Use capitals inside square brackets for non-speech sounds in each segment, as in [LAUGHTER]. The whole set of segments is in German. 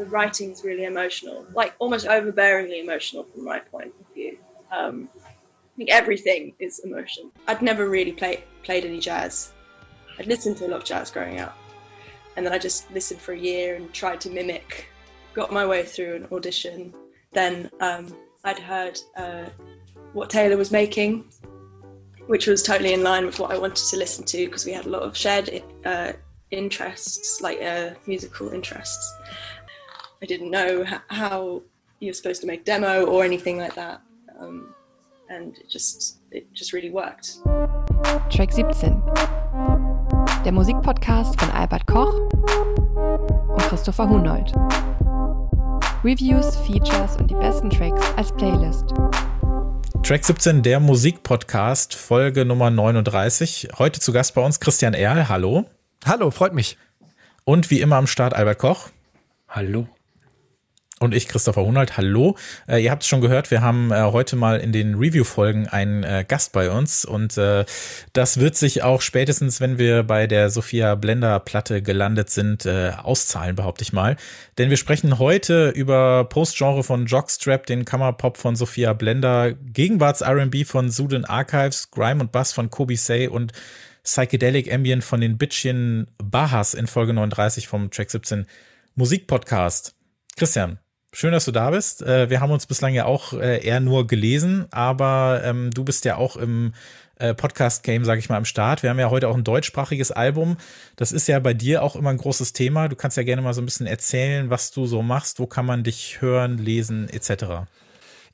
the writing's really emotional, like almost overbearingly emotional from my point of view. Um, I think everything is emotion. I'd never really play, played any jazz. I'd listened to a lot of jazz growing up, and then I just listened for a year and tried to mimic. Got my way through an audition. Then um, I'd heard uh, what Taylor was making, which was totally in line with what I wanted to listen to because we had a lot of shared uh, interests, like uh, musical interests. I didn't know how you're supposed to make demo or anything like that, um, and it just it just really worked. Track 17. Der Musikpodcast von Albert Koch und Christopher Hunold. Reviews, Features und die besten Tracks als Playlist. Track 17, der Musikpodcast, Folge Nummer 39. Heute zu Gast bei uns Christian Erl. Hallo. Hallo, freut mich. Und wie immer am Start Albert Koch. Hallo. Und ich, Christopher Hunold, hallo. Äh, ihr habt es schon gehört, wir haben äh, heute mal in den Review-Folgen einen äh, Gast bei uns und äh, das wird sich auch spätestens, wenn wir bei der Sophia Blender-Platte gelandet sind, äh, auszahlen, behaupte ich mal. Denn wir sprechen heute über Postgenre von Jockstrap, den Kammerpop von Sophia Blender, Gegenwarts-R&B von Suden Archives, Grime und Bass von Kobe Say und Psychedelic Ambient von den Bitchen Bahas in Folge 39 vom Track 17 Musikpodcast. Christian, Schön, dass du da bist. Äh, wir haben uns bislang ja auch äh, eher nur gelesen, aber ähm, du bist ja auch im äh, Podcast-Game, sage ich mal, am Start. Wir haben ja heute auch ein deutschsprachiges Album. Das ist ja bei dir auch immer ein großes Thema. Du kannst ja gerne mal so ein bisschen erzählen, was du so machst. Wo kann man dich hören, lesen, etc.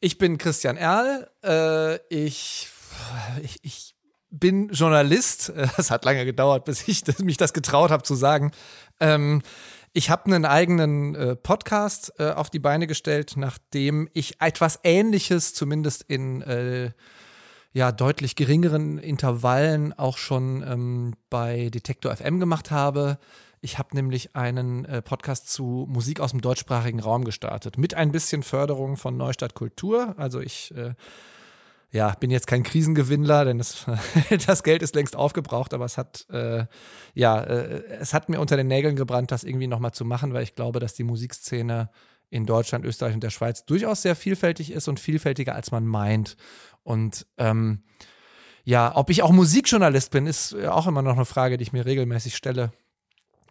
Ich bin Christian Erl. ich, ich, ich bin Journalist. [LAUGHS] Es hat lange gedauert, bis ich mich das getraut habe zu sagen. Ähm, ich habe einen eigenen äh, Podcast äh, auf die Beine gestellt, nachdem ich etwas Ähnliches, zumindest in äh, ja deutlich geringeren Intervallen, auch schon ähm, bei Detektor FM gemacht habe. Ich habe nämlich einen äh, Podcast zu Musik aus dem deutschsprachigen Raum gestartet, mit ein bisschen Förderung von Neustadt Kultur. Also ich äh, ja, bin jetzt kein Krisengewinnler, denn das, [LAUGHS] das Geld ist längst aufgebraucht, aber es hat, äh, ja, äh, es hat mir unter den Nägeln gebrannt, das irgendwie nochmal zu machen, weil ich glaube, dass die Musikszene in Deutschland, Österreich und der Schweiz durchaus sehr vielfältig ist und vielfältiger, als man meint. Und ähm, ja, ob ich auch Musikjournalist bin, ist auch immer noch eine Frage, die ich mir regelmäßig stelle.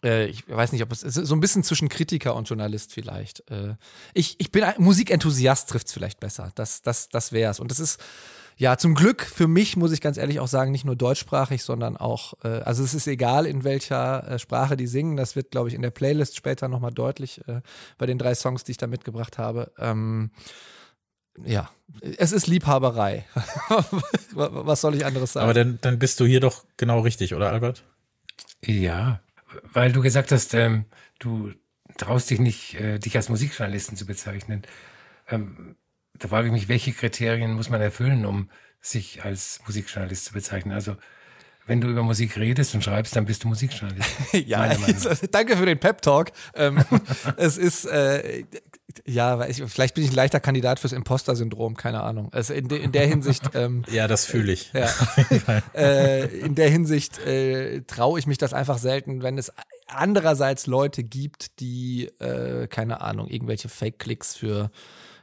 Äh, ich weiß nicht, ob es so ein bisschen zwischen Kritiker und Journalist vielleicht. Äh, ich, ich bin ein Musikenthusiast, trifft es vielleicht besser. Das, das, das wäre es. Und das ist ja zum Glück für mich, muss ich ganz ehrlich auch sagen, nicht nur deutschsprachig, sondern auch, äh, also es ist egal, in welcher Sprache die singen. Das wird, glaube ich, in der Playlist später nochmal deutlich bei den drei Songs, die ich da mitgebracht habe. Ähm, ja, es ist Liebhaberei. [LAUGHS] Was soll ich anderes sagen? Aber dann, dann bist du hier doch genau richtig, oder Albert? Ja, weil du gesagt hast, ähm, du traust dich nicht, äh, dich als Musikjournalisten zu bezeichnen. Ähm, da frage ich mich, welche Kriterien muss man erfüllen, um sich als Musikjournalist zu bezeichnen? Also wenn du über Musik redest und schreibst, dann bist du Musikjournalist. [LAUGHS] ja, danke für den Pep Talk. Ähm, [LAUGHS] es ist äh, ja, ich, vielleicht bin ich ein leichter Kandidat fürs Imposter-Syndrom, keine Ahnung. Also in, de, in der Hinsicht. Ähm, ja, das fühle ich. Ja, [LAUGHS] äh, in der Hinsicht äh, traue ich mich das einfach selten, wenn es andererseits Leute gibt, die, äh, keine Ahnung, irgendwelche Fake-Klicks für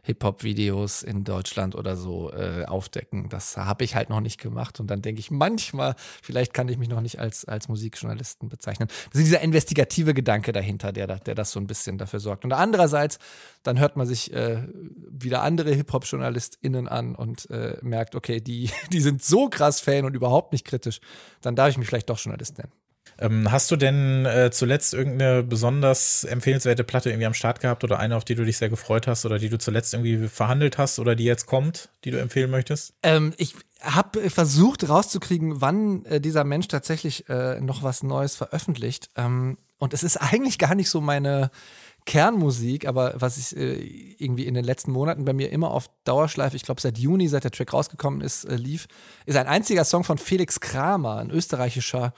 Hip-Hop-Videos in Deutschland oder so äh, aufdecken. Das habe ich halt noch nicht gemacht. Und dann denke ich manchmal, vielleicht kann ich mich noch nicht als, als Musikjournalisten bezeichnen. Das ist dieser investigative Gedanke dahinter, der, der das so ein bisschen dafür sorgt. Und andererseits, dann hört man sich äh, wieder andere Hip-Hop-JournalistInnen an und äh, merkt, okay, die, [LAUGHS] die sind so krass Fan und überhaupt nicht kritisch. Dann darf ich mich vielleicht doch Journalist nennen. Ähm, hast du denn äh, zuletzt irgendeine besonders empfehlenswerte Platte irgendwie am Start gehabt oder eine, auf die du dich sehr gefreut hast oder die du zuletzt irgendwie verhandelt hast oder die jetzt kommt, die du empfehlen möchtest? Ähm, ich habe versucht rauszukriegen, wann äh, dieser Mensch tatsächlich äh, noch was Neues veröffentlicht. Ähm, und es ist [LAUGHS] eigentlich gar nicht so meine Kernmusik, aber was ich äh, irgendwie in den letzten Monaten bei mir immer auf Dauerschleife, ich glaube seit Juni, seit der Track rausgekommen ist, äh, lief, ist ein einziger Song von Felix Kramer, ein österreichischer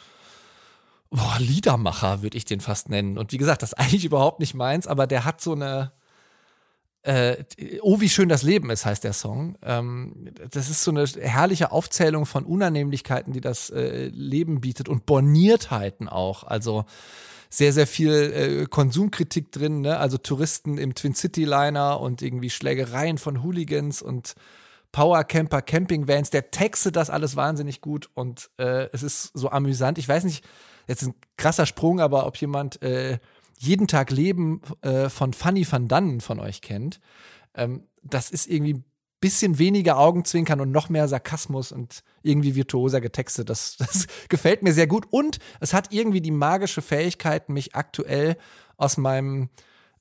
boah, Liedermacher, würde ich den fast nennen. Und wie gesagt, das ist [LAUGHS] eigentlich überhaupt nicht meins, aber der hat so eine. Äh, oh, wie schön das Leben ist, heißt der Song. Ähm, das ist so eine herrliche Aufzählung von Unannehmlichkeiten, die das äh, Leben bietet und Borniertheiten auch. Also sehr, sehr viel äh, Konsumkritik drin, ne? Also Touristen im Twin City Liner und irgendwie Schlägereien von Hooligans und Powercamper, Campingvans. Der textet das alles wahnsinnig gut und äh, es ist so amüsant. Ich weiß nicht, jetzt ein krasser Sprung, aber ob jemand äh, jeden Tag Leben äh, von Fanny van Dannen von euch kennt. Ähm, das ist irgendwie ein bisschen weniger Augenzwinkern und noch mehr Sarkasmus und irgendwie virtuoser getextet. Das, [LAUGHS] das gefällt mir sehr gut. Und es hat irgendwie die magische Fähigkeit, mich aktuell aus meinem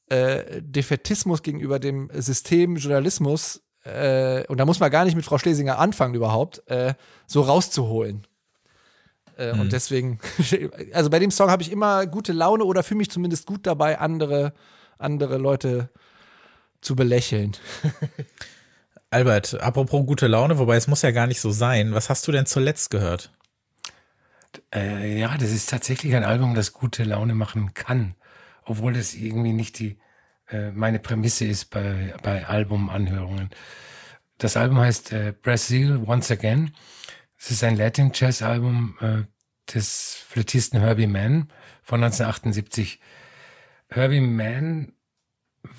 äh, Defetismus gegenüber dem System Journalismus, äh, und da muss man gar nicht mit Frau Schlesinger anfangen überhaupt, äh, so rauszuholen. Äh, mhm. Und deswegen, [LAUGHS] also bei dem Song habe ich immer gute Laune oder fühle mich zumindest gut dabei, andere, andere Leute zu belächeln. [LAUGHS] Albert, apropos gute Laune, wobei es muss ja gar nicht so sein. Was hast du denn zuletzt gehört? Äh, ja, das ist tatsächlich ein Album, das gute Laune machen kann, obwohl das irgendwie nicht die äh, meine Prämisse ist bei bei Albumanhörungen. Das Album heißt äh, Brazil Once Again es ist ein Latin Jazz Album äh, des Flötisten Herbie Mann von 1978. Herbie Mann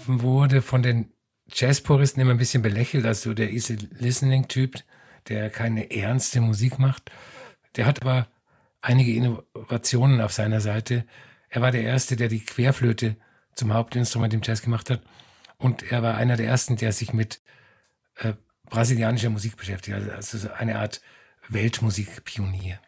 wurde von den Jazzpuristen immer ein bisschen belächelt als so der easy listening Typ, der keine ernste Musik macht. Der hat aber einige Innovationen auf seiner Seite. Er war der erste, der die Querflöte zum Hauptinstrument im Jazz gemacht hat. Und er war einer der ersten, der sich mit äh, brasilianischer Musik beschäftigt. Also eine Art Weltmusikpionier.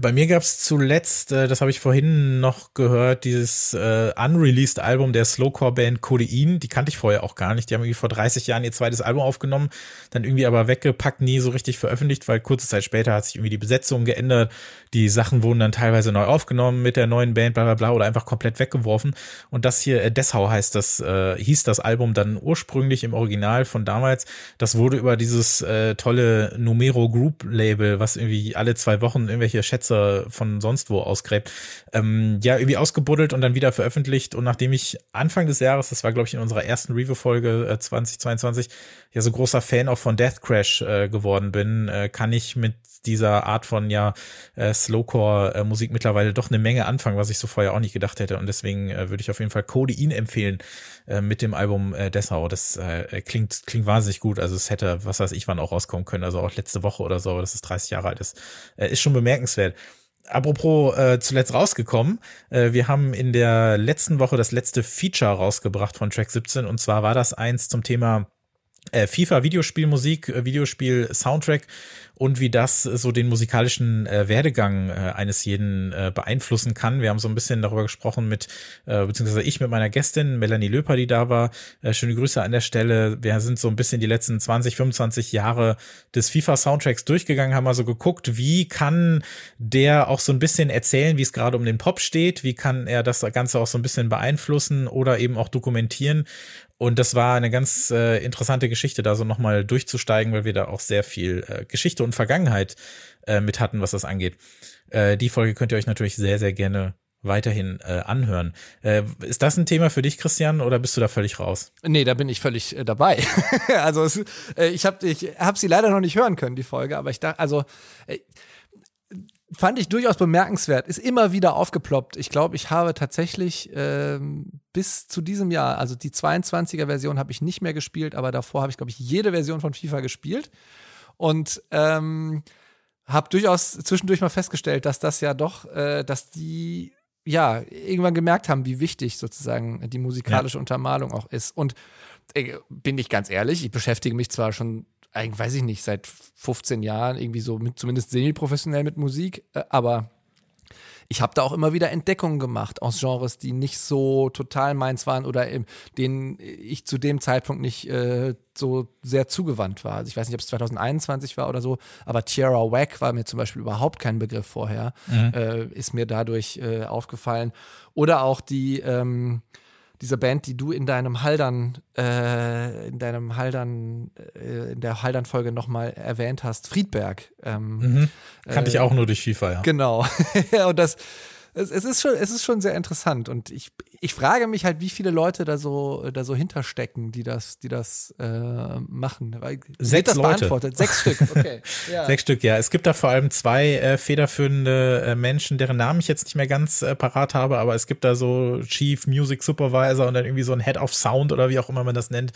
Bei mir gab es zuletzt, äh, das habe ich vorhin noch gehört, dieses äh, unreleased Album der Slowcore-Band Codein. Die kannte ich vorher auch gar nicht. Die haben irgendwie vor 30 Jahren ihr zweites Album aufgenommen, dann irgendwie aber weggepackt, nie so richtig veröffentlicht, weil kurze Zeit später hat sich irgendwie die Besetzung geändert. Die Sachen wurden dann teilweise neu aufgenommen mit der neuen Band, bla bla bla, oder einfach komplett weggeworfen. Und das hier, äh, Dessau heißt das, äh, hieß das Album dann ursprünglich im Original von damals. Das wurde über dieses äh, tolle Numero Group Label, was irgendwie alle zwei Wochen irgendwelche Schätze Schätze von sonst wo ausgräbt, ähm, ja, irgendwie ausgebuddelt und dann wieder veröffentlicht. Und nachdem ich Anfang des Jahres, das war, glaube ich, in unserer ersten Review-Folge äh, 2022, ja so großer Fan auch von Death Crash äh, geworden bin, äh, kann ich mit dieser Art von ja äh, Slowcore-Musik mittlerweile doch eine Menge anfangen, was ich so vorher auch nicht gedacht hätte. Und deswegen äh, würde ich auf jeden Fall Codein empfehlen äh, mit dem Album äh, Dessau. Das äh, klingt, klingt wahnsinnig gut. Also es hätte, was weiß ich, wann auch rauskommen können. Also auch letzte Woche oder so, aber das ist 30 Jahre alt ist. Äh, ist schon bemerkenswert apropos äh, zuletzt rausgekommen. Äh, wir haben in der letzten Woche das letzte Feature rausgebracht von Track 17 und zwar war das eins zum Thema äh, FIFA Videospielmusik, äh, Videospiel Soundtrack und wie das so den musikalischen äh, Werdegang äh, eines jeden äh, beeinflussen kann. Wir haben so ein bisschen darüber gesprochen mit, äh, beziehungsweise ich mit meiner Gästin Melanie Löper, die da war. Äh, schöne Grüße an der Stelle. Wir sind so ein bisschen die letzten 20, 25 Jahre des FIFA-Soundtracks durchgegangen, haben also geguckt, wie kann der auch so ein bisschen erzählen, wie es gerade um den Pop steht, wie kann er das Ganze auch so ein bisschen beeinflussen oder eben auch dokumentieren. Und das war eine ganz äh, interessante Geschichte, da so nochmal durchzusteigen, weil wir da auch sehr viel äh, Geschichte und Vergangenheit äh, mit hatten, was das angeht. Äh, die Folge könnt ihr euch natürlich sehr, sehr gerne weiterhin äh, anhören. Äh, ist das ein Thema für dich, Christian, oder bist du da völlig raus? Nee, da bin ich völlig äh, dabei. [LAUGHS] also es, äh, ich habe ich hab sie leider noch nicht hören können, die Folge, aber ich dachte, also äh, fand ich durchaus bemerkenswert, ist immer wieder aufgeploppt. Ich glaube, ich habe tatsächlich ähm, bis zu diesem Jahr, also die 22er Version habe ich nicht mehr gespielt, aber davor habe ich, glaube ich, jede Version von FIFA gespielt. Und ähm, habe durchaus zwischendurch mal festgestellt, dass das ja doch, äh, dass die ja irgendwann gemerkt haben, wie wichtig sozusagen die musikalische ja. Untermalung auch ist. Und äh, bin ich ganz ehrlich, ich beschäftige mich zwar schon eigentlich weiß ich nicht, seit 15 Jahren irgendwie so mit, zumindest semi-professionell mit Musik, äh, aber ich habe da auch immer wieder Entdeckungen gemacht aus Genres, die nicht so total meins waren oder denen ich zu dem Zeitpunkt nicht äh, so sehr zugewandt war. Also ich weiß nicht, ob es 2021 war oder so, aber Tierra Wack war mir zum Beispiel überhaupt kein Begriff vorher, mhm. äh, ist mir dadurch äh, aufgefallen. Oder auch die ähm, diese Band, die du in deinem Haldern, äh, in deinem Haldern, äh, in der Haldern-Folge nochmal erwähnt hast, Friedberg. Ähm, mhm. Kannte äh, ich auch nur durch FIFA, ja. Genau. [LAUGHS] und das, es, es, ist schon, es ist schon sehr interessant und ich, ich frage mich halt, wie viele Leute da so, da so hinterstecken, die das, die das äh, machen. Sechs das Leute. beantwortet? Sechs Stück, okay. [LAUGHS] Ja. Sechs Stück, ja. Es gibt da vor allem zwei äh, federführende äh, Menschen, deren Namen ich jetzt nicht mehr ganz äh, parat habe, aber es gibt da so Chief Music Supervisor und dann irgendwie so ein Head of Sound oder wie auch immer man das nennt,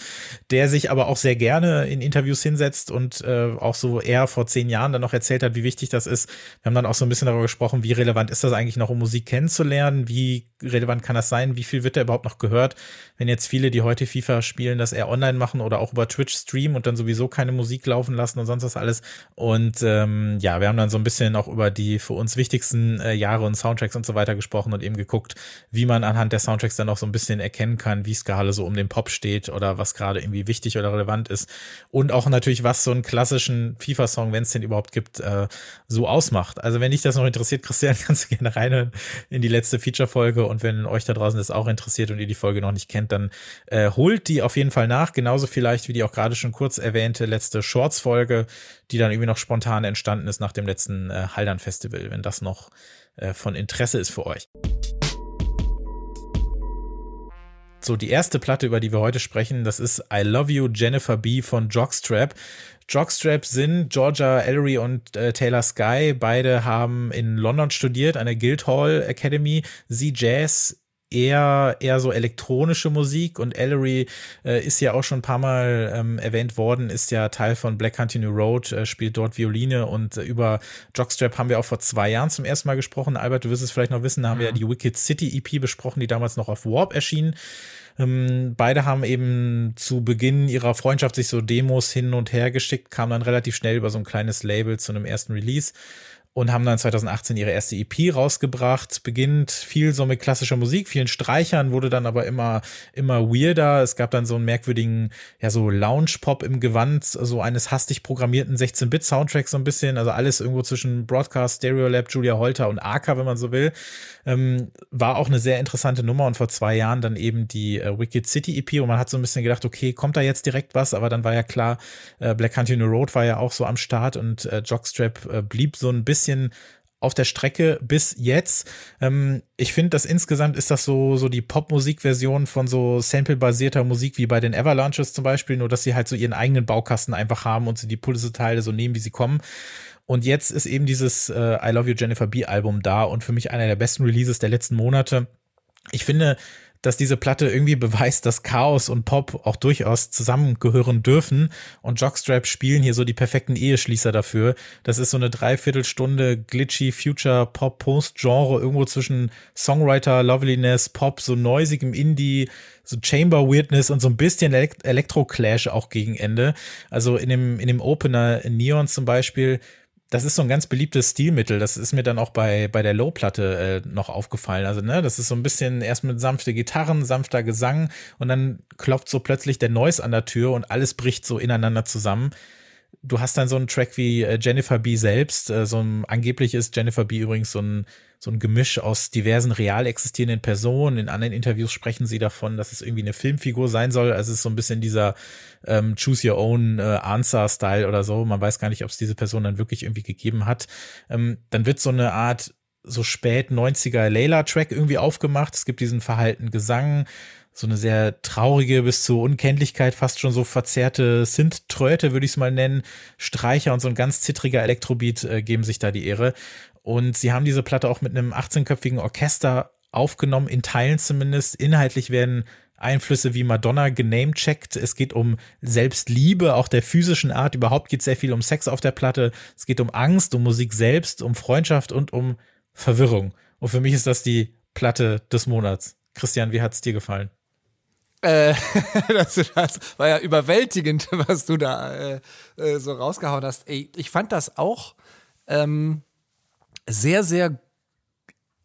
der sich aber auch sehr gerne in Interviews hinsetzt und äh, auch so eher vor zehn Jahren dann noch erzählt hat, wie wichtig das ist. Wir haben dann auch so ein bisschen darüber gesprochen, wie relevant ist das eigentlich noch, um Musik kennenzulernen, wie relevant kann das sein, wie viel wird da überhaupt noch gehört, wenn jetzt viele, die heute FIFA spielen, das eher online machen oder auch über Twitch streamen und dann sowieso keine Musik laufen lassen und sonst was alles. Und ähm, ja, wir haben dann so ein bisschen auch über die für uns wichtigsten äh, Jahre und Soundtracks und so weiter gesprochen und eben geguckt, wie man anhand der Soundtracks dann auch so ein bisschen erkennen kann, wie es gerade so um den Pop steht oder was gerade irgendwie wichtig oder relevant ist. Und auch natürlich, was so einen klassischen FIFA-Song, wenn es den überhaupt gibt, äh, so ausmacht. Also wenn dich das noch interessiert, Christian, [LAUGHS] kannst du gerne reinhören in die letzte Feature-Folge und wenn euch da draußen das auch interessiert und ihr die Folge noch nicht kennt, dann äh, holt die auf jeden Fall nach. Genauso vielleicht wie die auch gerade schon kurz erwähnte letzte Shorts-Folge, die dann irgendwie noch spontan entstanden ist nach dem letzten äh, Haldern-Festival, wenn das noch äh, von Interesse ist für euch. So, die erste Platte, über die wir heute sprechen, das ist I Love You Jennifer B von Jockstrap. Jockstrap sind Georgia Ellery und äh, Taylor Sky. Beide haben in London studiert, an der Guildhall Academy. Sie Jazz, eher eher so elektronische Musik und Ellery äh, ist ja auch schon ein paar Mal ähm, erwähnt worden, ist ja Teil von Black Country New Road, äh, spielt dort Violine und äh, über Jockstrap haben wir auch vor zwei Jahren zum ersten Mal gesprochen. Albert, du wirst es vielleicht noch wissen, da haben wir ja die Wicked City EP besprochen, die damals noch auf Warp erschien. Ähm, beide haben eben zu Beginn ihrer Freundschaft sich so Demos hin und her geschickt, kamen dann relativ schnell über so ein kleines Label zu einem ersten Release und haben dann 2018 ihre erste EP rausgebracht. Beginnt viel so mit klassischer Musik, vielen Streichern, wurde dann aber immer, immer weirder. Es gab dann so einen merkwürdigen, ja, so Lounge-Pop im Gewand, so eines hastig programmierten 16-Bit-Soundtracks so ein bisschen. Also alles irgendwo zwischen Broadcast, Stereolab, Julia Holter und Arca, wenn man so will. Ähm, war auch eine sehr interessante Nummer und vor zwei Jahren dann eben die äh, Wicked City EP und man hat so ein bisschen gedacht, okay, kommt da jetzt direkt was? Aber dann war ja klar, äh, Black Country New Road war ja auch so am Start und äh, Jockstrap äh, blieb so ein bisschen bisschen auf der Strecke bis jetzt. Ähm, ich finde, dass insgesamt ist das so, so die Popmusik-Version von so sample-basierter Musik wie bei den Avalanches zum Beispiel, nur dass sie halt so ihren eigenen Baukasten einfach haben und sie die Pulse-Teile so nehmen, wie sie kommen. Und jetzt ist eben dieses äh, I Love You Jennifer B Album da und für mich einer der besten Releases der letzten Monate. Ich finde, dass diese Platte irgendwie beweist, dass Chaos und Pop auch durchaus zusammengehören dürfen. Und Jockstrap spielen hier so die perfekten Eheschließer dafür. Das ist so eine Dreiviertelstunde glitchy Future Pop Post Genre irgendwo zwischen Songwriter Loveliness, Pop, so neusigem Indie, so Chamber Weirdness und so ein bisschen Elektro Clash auch gegen Ende. Also in dem, in dem Opener Neon zum Beispiel das ist so ein ganz beliebtes Stilmittel. Das ist mir dann auch bei, bei der Low-Platte äh, noch aufgefallen. Also, ne, das ist so ein bisschen erst mit sanfte Gitarren, sanfter Gesang und dann klopft so plötzlich der Noise an der Tür und alles bricht so ineinander zusammen. Du hast dann so einen Track wie äh, Jennifer B selbst. Äh, so ein, angeblich ist Jennifer B übrigens so ein so ein Gemisch aus diversen real existierenden Personen. In anderen Interviews sprechen sie davon, dass es irgendwie eine Filmfigur sein soll. Also es ist so ein bisschen dieser ähm, Choose Your Own äh, Answer-Style oder so. Man weiß gar nicht, ob es diese Person dann wirklich irgendwie gegeben hat. Ähm, dann wird so eine Art so spät 90er Layla-Track irgendwie aufgemacht. Es gibt diesen verhalten Gesang, so eine sehr traurige bis zur Unkenntlichkeit fast schon so verzerrte Synth-Tröte, würde ich es mal nennen. Streicher und so ein ganz zittriger Elektrobeat äh, geben sich da die Ehre. Und sie haben diese Platte auch mit einem 18-köpfigen Orchester aufgenommen, in Teilen zumindest. Inhaltlich werden Einflüsse wie Madonna genamecheckt. Es geht um Selbstliebe, auch der physischen Art. Überhaupt geht sehr viel um Sex auf der Platte. Es geht um Angst, um Musik selbst, um Freundschaft und um Verwirrung. Und für mich ist das die Platte des Monats. Christian, wie hat es dir gefallen? Äh, [LAUGHS] das, das, war ja überwältigend, [LAUGHS] was du da äh, äh, so rausgehauen hast. Ich fand das auch ähm, sehr, sehr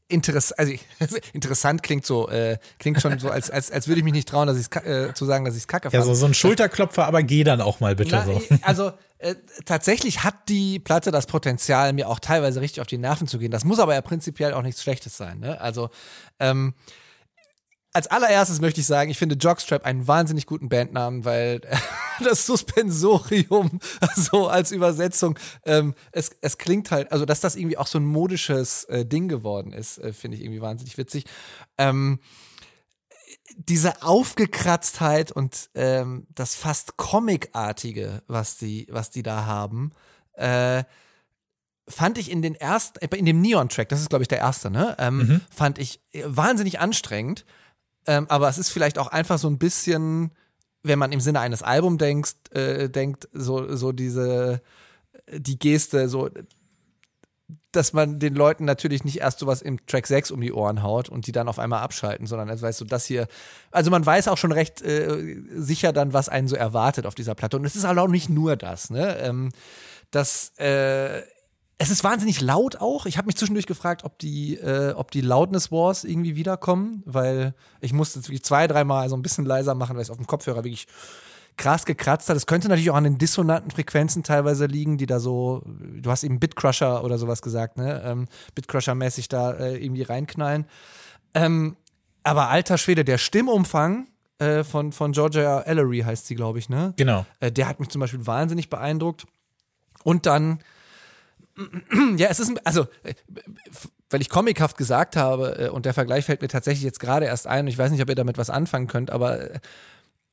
interessant, also [LAUGHS] interessant klingt so, äh, klingt schon so, als, als, als würde ich mich nicht trauen, dass ich äh, zu sagen, dass ich es kacke fand. Ja, so, so ein Schulterklopfer, aber geh dann auch mal bitte Na, so. Also äh, tatsächlich hat die Platte das Potenzial, mir auch teilweise richtig auf die Nerven zu gehen. Das muss aber ja prinzipiell auch nichts Schlechtes sein. Ne? Also ähm, als allererstes möchte ich sagen, ich finde Jockstrap einen wahnsinnig guten Bandnamen, weil [LAUGHS] das Suspensorium, [LAUGHS] so als Übersetzung, ähm, es, es klingt halt, also dass das irgendwie auch so ein modisches äh, Ding geworden ist, äh, finde ich irgendwie wahnsinnig witzig. Ähm, diese Aufgekratztheit und ähm, das fast Comicartige, was die, was die da haben, äh, fand ich in den ersten, in dem Neon-Track, das ist glaube ich der erste, ne? Ähm, mhm. Fand ich wahnsinnig anstrengend. Ähm, aber es ist vielleicht auch einfach so ein bisschen, wenn man im Sinne eines Albums denkt, äh, denkt, so, so diese, die Geste, so, dass man den Leuten natürlich nicht erst sowas im Track 6 um die Ohren haut und die dann auf einmal abschalten, sondern also weißt du, das hier, also man weiß auch schon recht äh, sicher dann, was einen so erwartet auf dieser Platte. Und es ist halt auch nicht nur das, ne? Ähm, das, äh, es ist wahnsinnig laut auch. Ich habe mich zwischendurch gefragt, ob die, äh, ob die Loudness Wars irgendwie wiederkommen, weil ich musste wirklich zwei, dreimal so ein bisschen leiser machen, weil es auf dem Kopfhörer wirklich krass gekratzt hat. Es könnte natürlich auch an den dissonanten Frequenzen teilweise liegen, die da so, du hast eben Bitcrusher oder sowas gesagt, ne? Ähm, Bitcrusher-mäßig da äh, irgendwie reinknallen. Ähm, aber alter Schwede, der Stimmumfang äh, von, von Georgia Ellery heißt sie, glaube ich, ne? Genau. Äh, der hat mich zum Beispiel wahnsinnig beeindruckt. Und dann ja, es ist, also, äh, weil ich comichaft gesagt habe, äh, und der Vergleich fällt mir tatsächlich jetzt gerade erst ein, und ich weiß nicht, ob ihr damit was anfangen könnt, aber äh,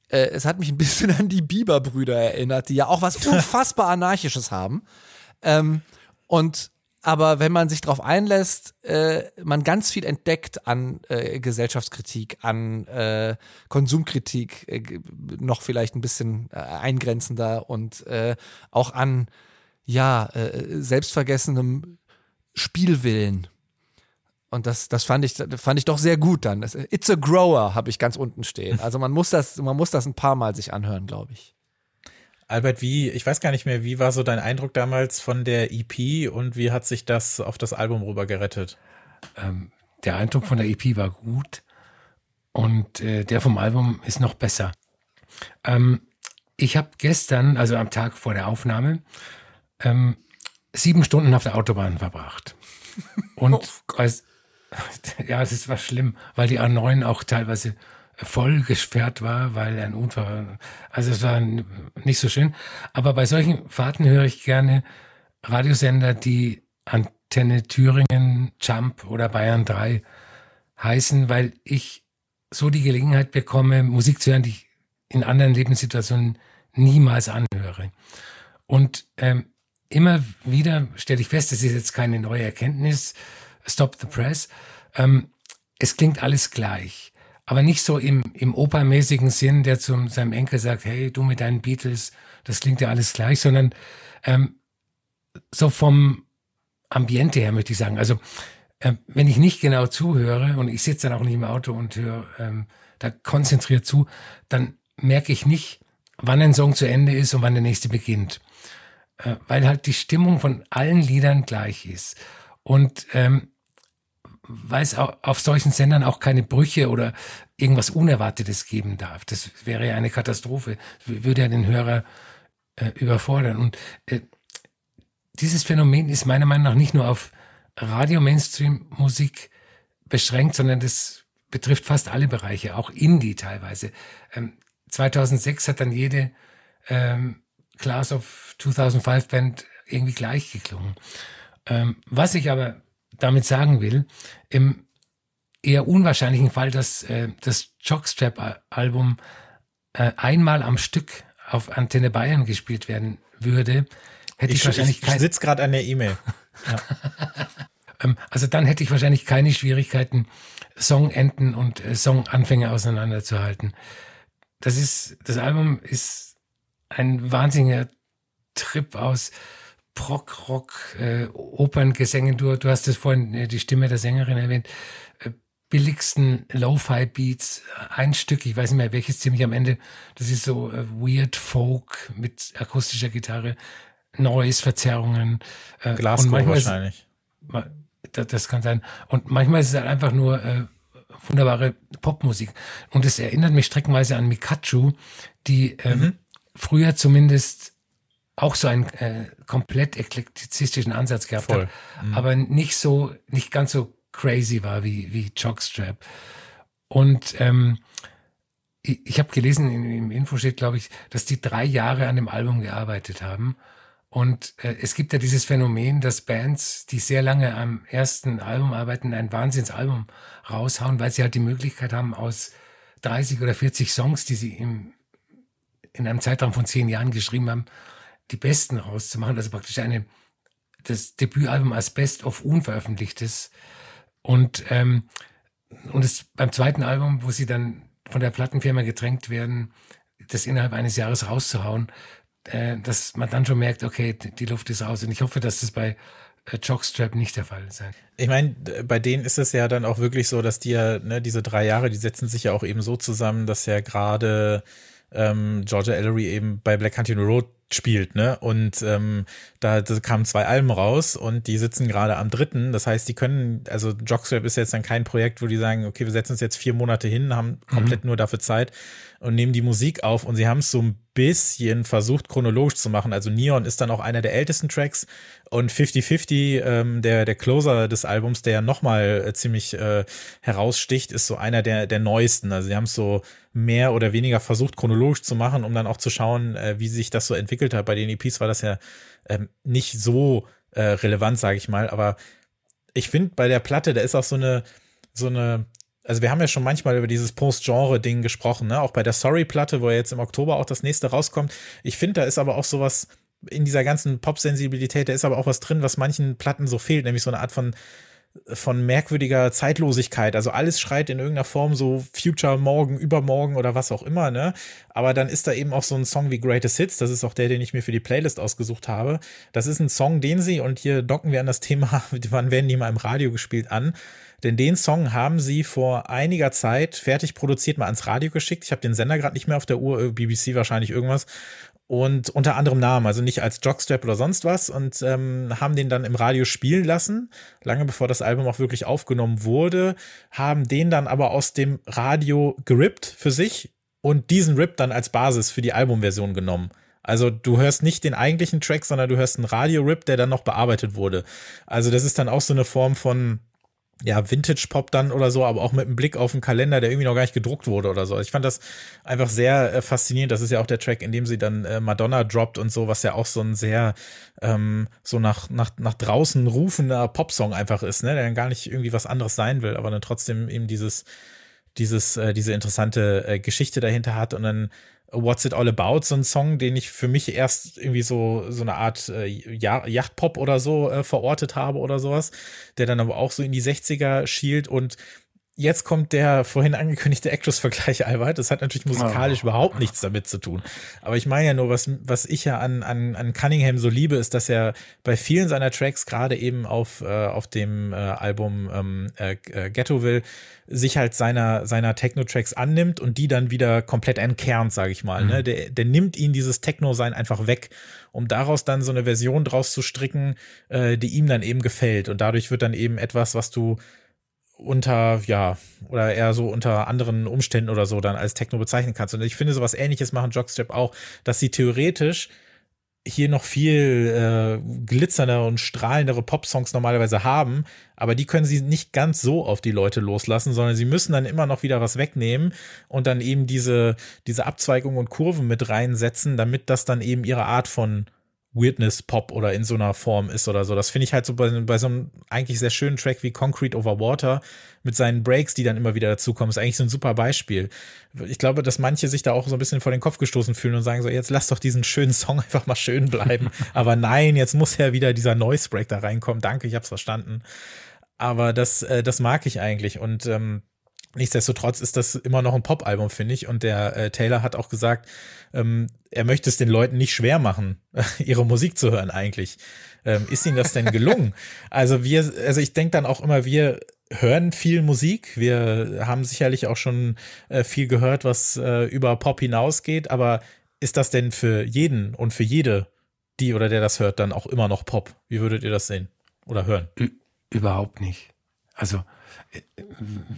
es hat mich ein [LAUGHS] bisschen an die Bieber-Brüder erinnert, die ja auch was [LAUGHS] unfassbar Anarchisches haben. Ähm, und aber wenn man sich darauf einlässt, äh, man ganz viel entdeckt an äh, Gesellschaftskritik, an äh, Konsumkritik, äh, noch vielleicht ein bisschen äh, eingrenzender und äh, auch an ja, äh, selbstvergessenem Spielwillen. Und das, das fand ich, fand ich doch sehr gut dann. It's a Grower habe ich ganz unten stehen. Also man muss das, man muss das ein paar Mal sich anhören, glaube ich. Albert, wie, ich weiß gar nicht mehr, wie war so dein Eindruck damals von der EP und wie hat sich das auf das Album rüber gerettet? Ähm, der Eindruck von der EP war gut und äh, der vom Album ist noch besser. Ähm, ich habe gestern, also am Tag vor der Aufnahme, ähm, sieben Stunden auf der Autobahn verbracht. Und [LAUGHS] oh als, ja, das war schlimm, weil die A9 auch teilweise voll gesperrt war, weil ein Unfall war. Also es war nicht so schön. Aber bei solchen Fahrten höre ich gerne Radiosender, die Antenne Thüringen, Jump oder Bayern 3 heißen, weil ich so die Gelegenheit bekomme, Musik zu hören, die ich in anderen Lebenssituationen niemals anhöre. Und ähm, immer wieder stelle ich fest, das ist jetzt keine neue Erkenntnis, Stop the Press, ähm, es klingt alles gleich. Aber nicht so im, im opermäßigen Sinn, der zu seinem Enkel sagt, hey, du mit deinen Beatles, das klingt ja alles gleich, sondern ähm, so vom Ambiente her möchte ich sagen. Also äh, wenn ich nicht genau zuhöre und ich sitze dann auch nicht im Auto und höre ähm, da konzentriert zu, dann merke ich nicht, wann ein Song zu Ende ist und wann der nächste beginnt. Äh, weil halt die Stimmung von allen Liedern gleich ist. Und ähm, weil es auf solchen Sendern auch keine Brüche oder irgendwas Unerwartetes geben darf. Das wäre ja eine Katastrophe, würde ja den Hörer äh, überfordern. Und äh, dieses Phänomen ist meiner Meinung nach nicht nur auf Radio-Mainstream-Musik beschränkt, sondern das betrifft fast alle Bereiche, auch Indie teilweise. Ähm, 2006 hat dann jede ähm, Class of 2005 Band irgendwie gleich geklungen. Ähm, was ich aber damit sagen will, im eher unwahrscheinlichen Fall, dass äh, das Jockstrap-Album äh, einmal am Stück auf Antenne Bayern gespielt werden würde, hätte ich, ich wahrscheinlich kein... Ich sitze gerade an der E-Mail. [LAUGHS] Ja. [LAUGHS] ähm, also dann hätte ich wahrscheinlich keine Schwierigkeiten, Songenden und äh, Songanfänge auseinanderzuhalten. Das ist, das Album ist ein wahnsinniger Trip aus Prog, Rock, äh, Operngesängen. Du, du hast es vorhin äh, die Stimme der Sängerin erwähnt. Äh, billigsten Lo-Fi-Beats, ein Stück, ich weiß nicht mehr welches, ziemlich am Ende. Das ist so äh, Weird Folk mit akustischer Gitarre, Noise-Verzerrungen. Äh, Glasgow wahrscheinlich. Ist, das, das kann sein. Und manchmal ist es halt einfach nur äh, wunderbare Popmusik. Und es erinnert mich streckenweise an Mikachu, die ähm, mhm früher zumindest auch so einen äh, komplett eklektizistischen Ansatz gehabt Voll. hat, mhm. aber nicht so, nicht ganz so crazy war wie, wie Jockstrap. Und ähm, ich, ich habe gelesen, im, im Info steht, glaube ich, dass die drei Jahre an dem Album gearbeitet haben. Und äh, es gibt ja dieses Phänomen, dass Bands, die sehr lange am ersten Album arbeiten, ein Wahnsinnsalbum raushauen, weil sie halt die Möglichkeit haben, aus 30 oder 40 Songs, die sie im, in einem Zeitraum von zehn Jahren geschrieben haben, die besten rauszumachen. Also praktisch eine, das Debütalbum als Best of Unveröffentlichtes. Und, ähm, und es beim zweiten Album, wo sie dann von der Plattenfirma gedrängt werden, das innerhalb eines Jahres rauszuhauen, äh, dass man dann schon merkt, okay, die Luft ist raus. Und ich hoffe, dass das bei äh, Jockstrap nicht der Fall sein. Ich meine, bei denen ist es ja dann auch wirklich so, dass die ja, ne, diese drei Jahre, die setzen sich ja auch eben so zusammen, dass ja gerade ähm, Georgia Ellery eben bei Black Country Road spielt, ne? Und ähm, da, da kamen zwei Alben raus und die sitzen gerade am dritten. Das heißt, die können, also Jockstrap ist jetzt dann kein Projekt, wo die sagen, okay, wir setzen uns jetzt vier Monate hin, haben komplett mhm. nur dafür Zeit und nehmen die Musik auf und sie haben es so ein bisschen versucht, chronologisch zu machen. Also Neon ist dann auch einer der ältesten Tracks und 50-50, ähm, der, der Closer des Albums, der nochmal äh, ziemlich äh, heraussticht, ist so einer der, der neuesten. Also sie haben es so mehr oder weniger versucht, chronologisch zu machen, um dann auch zu schauen, äh, wie sich das so entwickelt hat. Bei den EPs war das ja ähm, nicht so äh, relevant, sage ich mal. Aber ich finde bei der Platte, da ist auch so eine, so eine also wir haben ja schon manchmal über dieses Post-Genre-Ding gesprochen, ne? Auch bei der Sorry-Platte, wo jetzt im Oktober auch das nächste rauskommt. Ich finde, da ist aber auch sowas in dieser ganzen Pop-Sensibilität, da ist aber auch was drin, was manchen Platten so fehlt, nämlich so eine Art von von merkwürdiger Zeitlosigkeit. Also alles schreit in irgendeiner Form so Future morgen, übermorgen oder was auch immer, ne? Aber dann ist da eben auch so ein Song wie Greatest Hits. Das ist auch der, den ich mir für die Playlist ausgesucht habe. Das ist ein Song, den sie, und hier docken wir an das Thema, [LAUGHS] wann werden die mal im Radio gespielt an? Denn den Song haben sie vor einiger Zeit fertig produziert, mal ans Radio geschickt. Ich habe den Sender gerade nicht mehr auf der Uhr, äh, BBC wahrscheinlich irgendwas. Und unter anderem Namen, also nicht als Jockstrap oder sonst was. Und ähm, haben den dann im Radio spielen lassen, lange bevor das Album auch wirklich aufgenommen wurde. Haben den dann aber aus dem Radio gerippt für sich und diesen Rip dann als Basis für die Albumversion genommen. Also du hörst nicht den eigentlichen Track, sondern du hörst einen Radio-Rip, der dann noch bearbeitet wurde. Also das ist dann auch so eine Form von ja, Vintage-Pop dann oder so, aber auch mit einem Blick auf den Kalender, der irgendwie noch gar nicht gedruckt wurde oder so. Ich fand das einfach sehr äh, faszinierend. Das ist ja auch der Track, in dem sie dann äh, Madonna droppt und so, was ja auch so ein sehr ähm, so nach, nach, nach draußen rufender Popsong einfach ist, ne? Der dann gar nicht irgendwie was anderes sein will, aber dann trotzdem eben dieses, dieses, äh, diese interessante äh, Geschichte dahinter hat und dann What's It All About, so ein Song, den ich für mich erst irgendwie so, so eine Art äh, Yachtpop oder so äh, verortet habe oder sowas, der dann aber auch so in die 60er schielt und Jetzt kommt der vorhin angekündigte Actress-Vergleich, Albert. Das hat natürlich musikalisch oh. überhaupt nichts damit zu tun. Aber ich meine ja nur, was, was ich ja an, an, an Cunningham so liebe, ist, dass er bei vielen seiner Tracks, gerade eben auf, äh, auf dem äh, Album ähm, äh, äh Ghettoville, sich halt seiner, seiner Techno-Tracks annimmt und die dann wieder komplett entkernt, sage ich mal. Ne? Mhm. Ne? Der, der nimmt ihn dieses Techno-Sein einfach weg, um daraus dann so eine Version draus zu stricken, äh, die ihm dann eben gefällt. Und dadurch wird dann eben etwas, was du unter, ja, oder eher so unter anderen Umständen oder so dann als Techno bezeichnen kannst. Und ich finde, sowas ähnliches machen Jockstrap auch, dass sie theoretisch hier noch viel äh, glitzernder und strahlendere Popsongs normalerweise haben, aber die können sie nicht ganz so auf die Leute loslassen, sondern sie müssen dann immer noch wieder was wegnehmen und dann eben diese, diese Abzweigung und Kurven mit reinsetzen, damit das dann eben ihre Art von Weirdness-Pop oder in so einer Form ist oder so. Das finde ich halt so bei, bei, so einem eigentlich sehr schönen Track wie Concrete Over Water mit seinen Breaks, die dann immer wieder dazukommen, ist eigentlich so ein super Beispiel. Ich glaube, dass manche sich da auch so ein bisschen vor den Kopf gestoßen fühlen und sagen so, jetzt lass doch diesen schönen Song [LAUGHS] einfach mal schön bleiben. [LAUGHS] Aber nein, jetzt muss ja wieder dieser Noise Break da reinkommen. Danke, ich hab's verstanden. Aber das, äh, das mag ich eigentlich und ähm, Nichtsdestotrotz ist das immer noch ein Pop-Album, finde ich. Und der äh, Taylor hat auch gesagt, ähm, er möchte es den Leuten nicht schwer machen, [LAUGHS] ihre Musik zu hören eigentlich. Ähm, ist ihnen das denn gelungen? [LAUGHS] also wir, also ich denke dann auch immer, wir hören viel Musik. Wir haben sicherlich auch schon äh, viel gehört, was äh, über Pop hinausgeht. Aber ist das denn für jeden und für jede, die oder der das hört, dann auch immer noch Pop? Wie würdet ihr das sehen oder hören? Überhaupt nicht. Also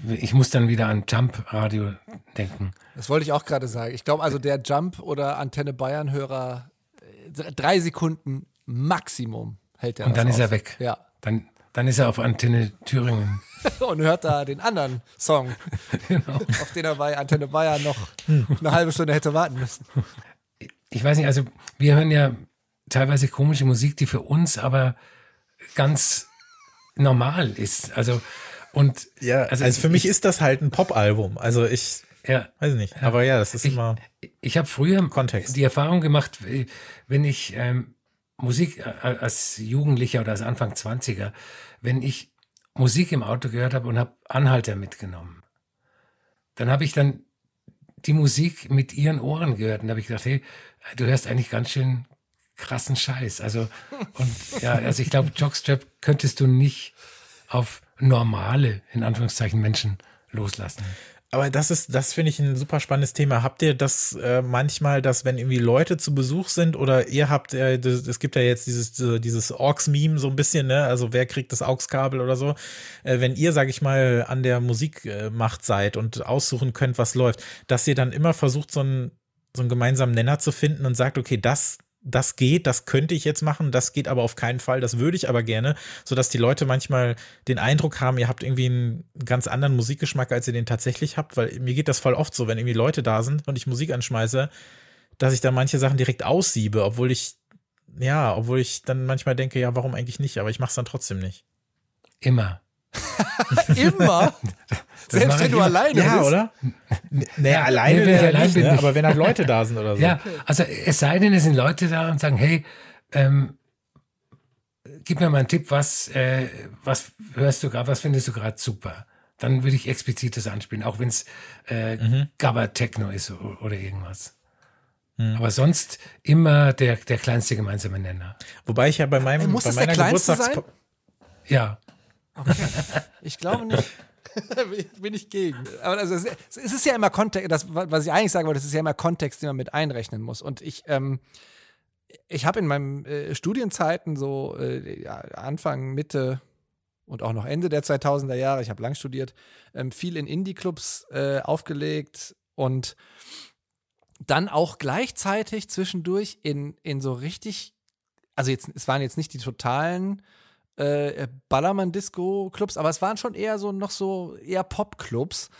ich muss dann wieder an Jump-Radio denken. Das wollte ich auch gerade sagen. Ich glaube, also der Jump- oder Antenne Bayern-Hörer, äh, drei Sekunden Maximum hält er. Und dann ist er weg. Ja. Dann, dann ist er auf Antenne Thüringen. [LAUGHS] Und hört da den anderen Song, [LAUGHS] genau. auf den er bei Antenne Bayern noch eine halbe Stunde hätte warten müssen. Ich weiß nicht, also wir hören ja teilweise komische Musik, die für uns aber ganz normal ist. Also und ja, also, also für mich ist das halt ein Pop-Album. Also ich Ja. Weiß ich nicht. Aber ja, das ist ich, immer. Ich habe früher Kontext. die Erfahrung gemacht, wenn ich ähm, Musik äh, als Jugendlicher oder als Anfang 20er, wenn ich Musik im Auto gehört habe und habe Anhalter mitgenommen, dann habe ich dann die Musik mit ihren Ohren gehört und habe ich gedacht, hey, du hörst eigentlich ganz schön krassen Scheiß. Also und ja, also ich glaube, Jockstrap könntest du nicht auf normale in Anführungszeichen Menschen loslassen. Aber das ist, das finde ich ein super spannendes Thema. Habt ihr das äh, manchmal, dass wenn irgendwie Leute zu Besuch sind oder ihr habt, äh, es gibt ja jetzt dieses, dieses Orks-Meme so ein bisschen, ne? Also wer kriegt das AUX-Kabel oder so? Äh, wenn ihr, sag ich mal, an der Musikmacht seid und aussuchen könnt, was läuft, dass ihr dann immer versucht, so einen, so einen gemeinsamen Nenner zu finden und sagt, okay, das, das geht, das könnte ich jetzt machen, das geht aber auf keinen Fall, das würde ich aber gerne, sodass die Leute manchmal den Eindruck haben, ihr habt irgendwie einen ganz anderen Musikgeschmack, als ihr den tatsächlich habt, weil mir geht das voll oft so, wenn irgendwie Leute da sind und ich Musik anschmeiße, dass ich dann manche Sachen direkt aussiebe, obwohl ich, ja, obwohl ich dann manchmal denke, ja, warum eigentlich nicht, aber ich mache es dann trotzdem nicht. Immer. [LAUGHS] immer? Selbst wenn du immer. alleine ja, bist. oder? Naja, alleine nee, ja nicht, ne? aber wenn halt Leute da sind oder so. Ja, also es sei denn, es sind Leute da und sagen, hey, ähm, gib mir mal einen Tipp, was, äh, was hörst du gerade, was findest du gerade super? Dann würde ich explizit das anspielen, auch wenn es äh, mhm. Gabba Techno ist oder irgendwas. Mhm. Aber sonst immer der, der kleinste gemeinsame Nenner. Wobei ich ja bei meinem Muss bei meiner Geburtstags Ja. Okay. Ich glaube nicht. [LAUGHS] bin ich gegen. Aber also es, ist ja immer Kontext, das, was ich eigentlich sagen wollte, es ist ja immer Kontext, den man mit einrechnen muss. Und ich, ähm, ich habe in meinen äh, Studienzeiten so äh, ja, Anfang, Mitte und auch noch Ende der 2000er Jahre, ich habe lang studiert, ähm, viel in Indie-Clubs äh, aufgelegt und dann auch gleichzeitig zwischendurch in, in so richtig, also jetzt, es waren jetzt nicht die totalen äh, Ballermann-Disco-Clubs, aber es waren schon eher so noch so eher Pop-Clubs,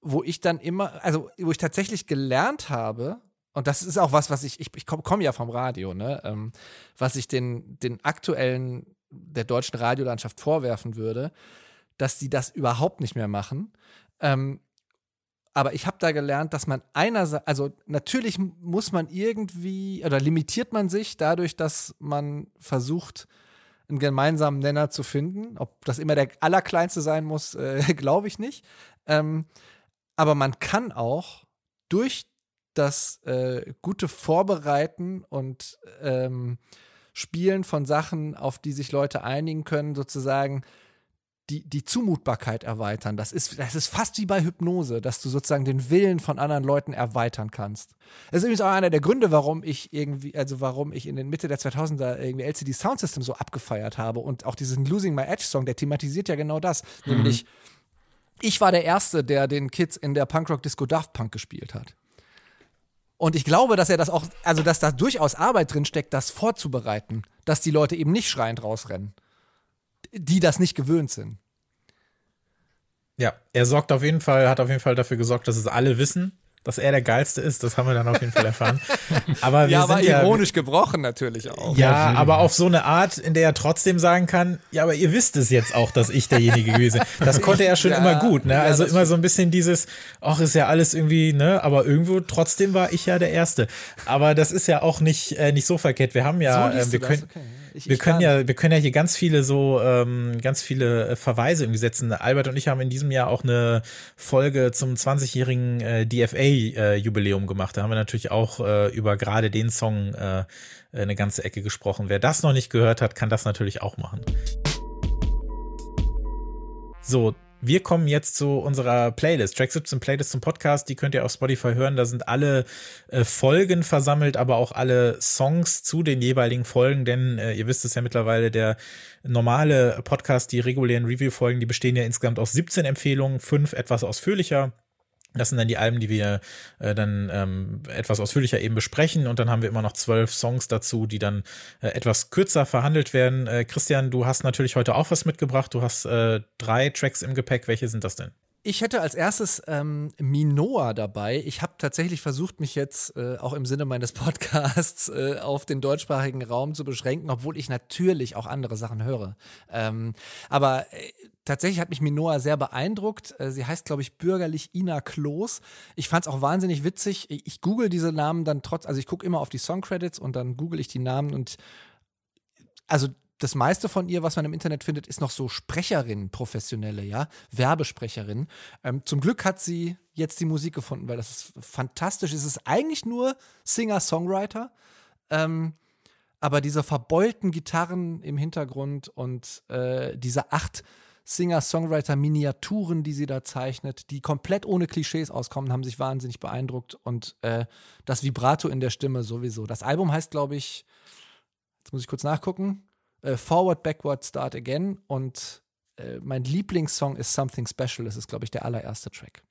wo ich dann immer, also wo ich tatsächlich gelernt habe, und das ist auch was, was ich, ich, ich komme komm ja vom Radio, ne, ähm, was ich den, den aktuellen der deutschen Radiolandschaft vorwerfen würde, dass die das überhaupt nicht mehr machen. Ähm, aber ich habe da gelernt, dass man einerseits, also natürlich muss man irgendwie, oder limitiert man sich dadurch, dass man versucht, einen gemeinsamen Nenner zu finden. Ob das immer der allerkleinste sein muss, äh, [LAUGHS] glaube ich nicht. Ähm, aber man kann auch durch das äh, gute Vorbereiten und ähm, Spielen von Sachen, auf die sich Leute einigen können, sozusagen die, die Zumutbarkeit erweitern. Das ist, das ist fast wie bei Hypnose, dass du sozusagen den Willen von anderen Leuten erweitern kannst. Das ist übrigens auch einer der Gründe, warum ich irgendwie, also warum ich in den Mitte der 2000er irgendwie LCD Sound System so abgefeiert habe und auch diesen Losing My Edge Song, der thematisiert ja genau das, mhm. nämlich ich war der Erste, der den Kids in der Punkrock Disco Daft Punk gespielt hat. Und ich glaube, dass er das auch, also dass da durchaus Arbeit drin steckt, das vorzubereiten, dass die Leute eben nicht schreiend rausrennen die das nicht gewöhnt sind. Ja, er sorgt auf jeden Fall, hat auf jeden Fall dafür gesorgt, dass es alle wissen, dass er der Geilste ist. Das haben wir dann auf jeden Fall erfahren. [LAUGHS] Aber wir ja, sind aber ja, ironisch gebrochen natürlich auch. Ja, aber auf so eine Art, in der er trotzdem sagen kann, ja, aber ihr wisst es jetzt auch, dass ich derjenige gewesen bin. Das konnte er schon ja, immer gut, ne? Also immer so ein bisschen dieses, ach, ist ja alles irgendwie, ne? Aber irgendwo trotzdem war ich ja der Erste. Aber das ist ja auch nicht, äh, nicht so verkehrt. Wir haben ja, so äh, wir können. Okay. Ich, wir können ja, wir können ja hier ganz viele so, ähm, ganz viele äh, Verweise irgendwie setzen. Albert und ich haben in diesem Jahr auch eine Folge zum 20-jährigen äh, DFA-Jubiläum äh, gemacht. Da haben wir natürlich auch äh, über gerade den Song äh, eine ganze Ecke gesprochen. Wer das noch nicht gehört hat, kann das natürlich auch machen. So, wir kommen jetzt zu unserer Playlist, Track 17 Playlist zum Podcast. Die könnt ihr auf Spotify hören. Da sind alle äh, Folgen versammelt, aber auch alle Songs zu den jeweiligen Folgen, denn äh, ihr wisst es ja mittlerweile, der normale Podcast, die regulären Review-Folgen, die bestehen ja insgesamt aus 17 Empfehlungen, fünf etwas ausführlicher das sind dann die Alben, die wir äh, dann ähm, etwas ausführlicher eben besprechen. Und dann haben wir immer noch zwölf Songs dazu, die dann äh, etwas kürzer verhandelt werden. Äh, Christian, du hast natürlich heute auch was mitgebracht. Du hast äh, drei Tracks im Gepäck. Welche sind das denn? Ich hätte als erstes ähm, Minoa dabei. Ich habe tatsächlich versucht, mich jetzt äh, auch im Sinne meines [LAUGHS] Podcasts äh, auf den deutschsprachigen Raum zu beschränken, obwohl ich natürlich auch andere Sachen höre. Ähm, aber äh, tatsächlich hat mich Minoa sehr beeindruckt. Äh, sie heißt, glaube ich, bürgerlich Ina Kloß. Ich fand es auch wahnsinnig witzig. Ich, ich google diese Namen dann trotz, also ich gucke immer auf die Songcredits und dann google ich die Namen und also das meiste von ihr, was man im Internet findet, ist noch so Sprecherin, professionelle, ja, Werbesprecherin. Ähm, zum Glück hat sie jetzt die Musik gefunden, weil das ist fantastisch. Es ist eigentlich nur Singer-Songwriter, ähm, aber diese verbeulten Gitarren im Hintergrund und äh, diese acht Singer-Songwriter-Miniaturen, die sie da zeichnet, die komplett ohne Klischees auskommen, haben sich wahnsinnig beeindruckt und äh, das Vibrato in der Stimme sowieso. Das Album heißt, glaube ich, jetzt muss ich kurz nachgucken, äh, Forward, Backward, Start Again und äh, mein Lieblingssong ist Something Special. Das ist, glaube ich, der allererste Track.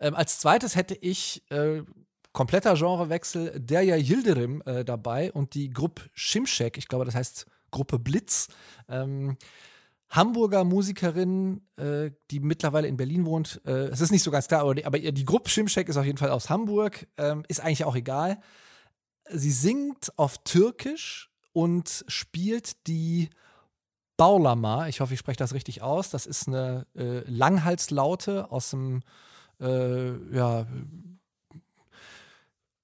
Ähm, als zweites hätte ich äh, kompletter Genrewechsel Derya Yildirim äh, dabei und die Gruppe Shimshek, ich glaube, das heißt Gruppe Blitz. Ähm, Hamburger Musikerin, äh, die mittlerweile in Berlin wohnt. Äh, es ist nicht so ganz klar, aber die, aber die Gruppe Shimshek ist auf jeden Fall aus Hamburg. Ähm, ist eigentlich auch egal. Sie singt auf Türkisch und spielt die Baulama. Ich hoffe, ich spreche das richtig aus. Das ist eine äh, Langhalslaute aus dem äh, ja,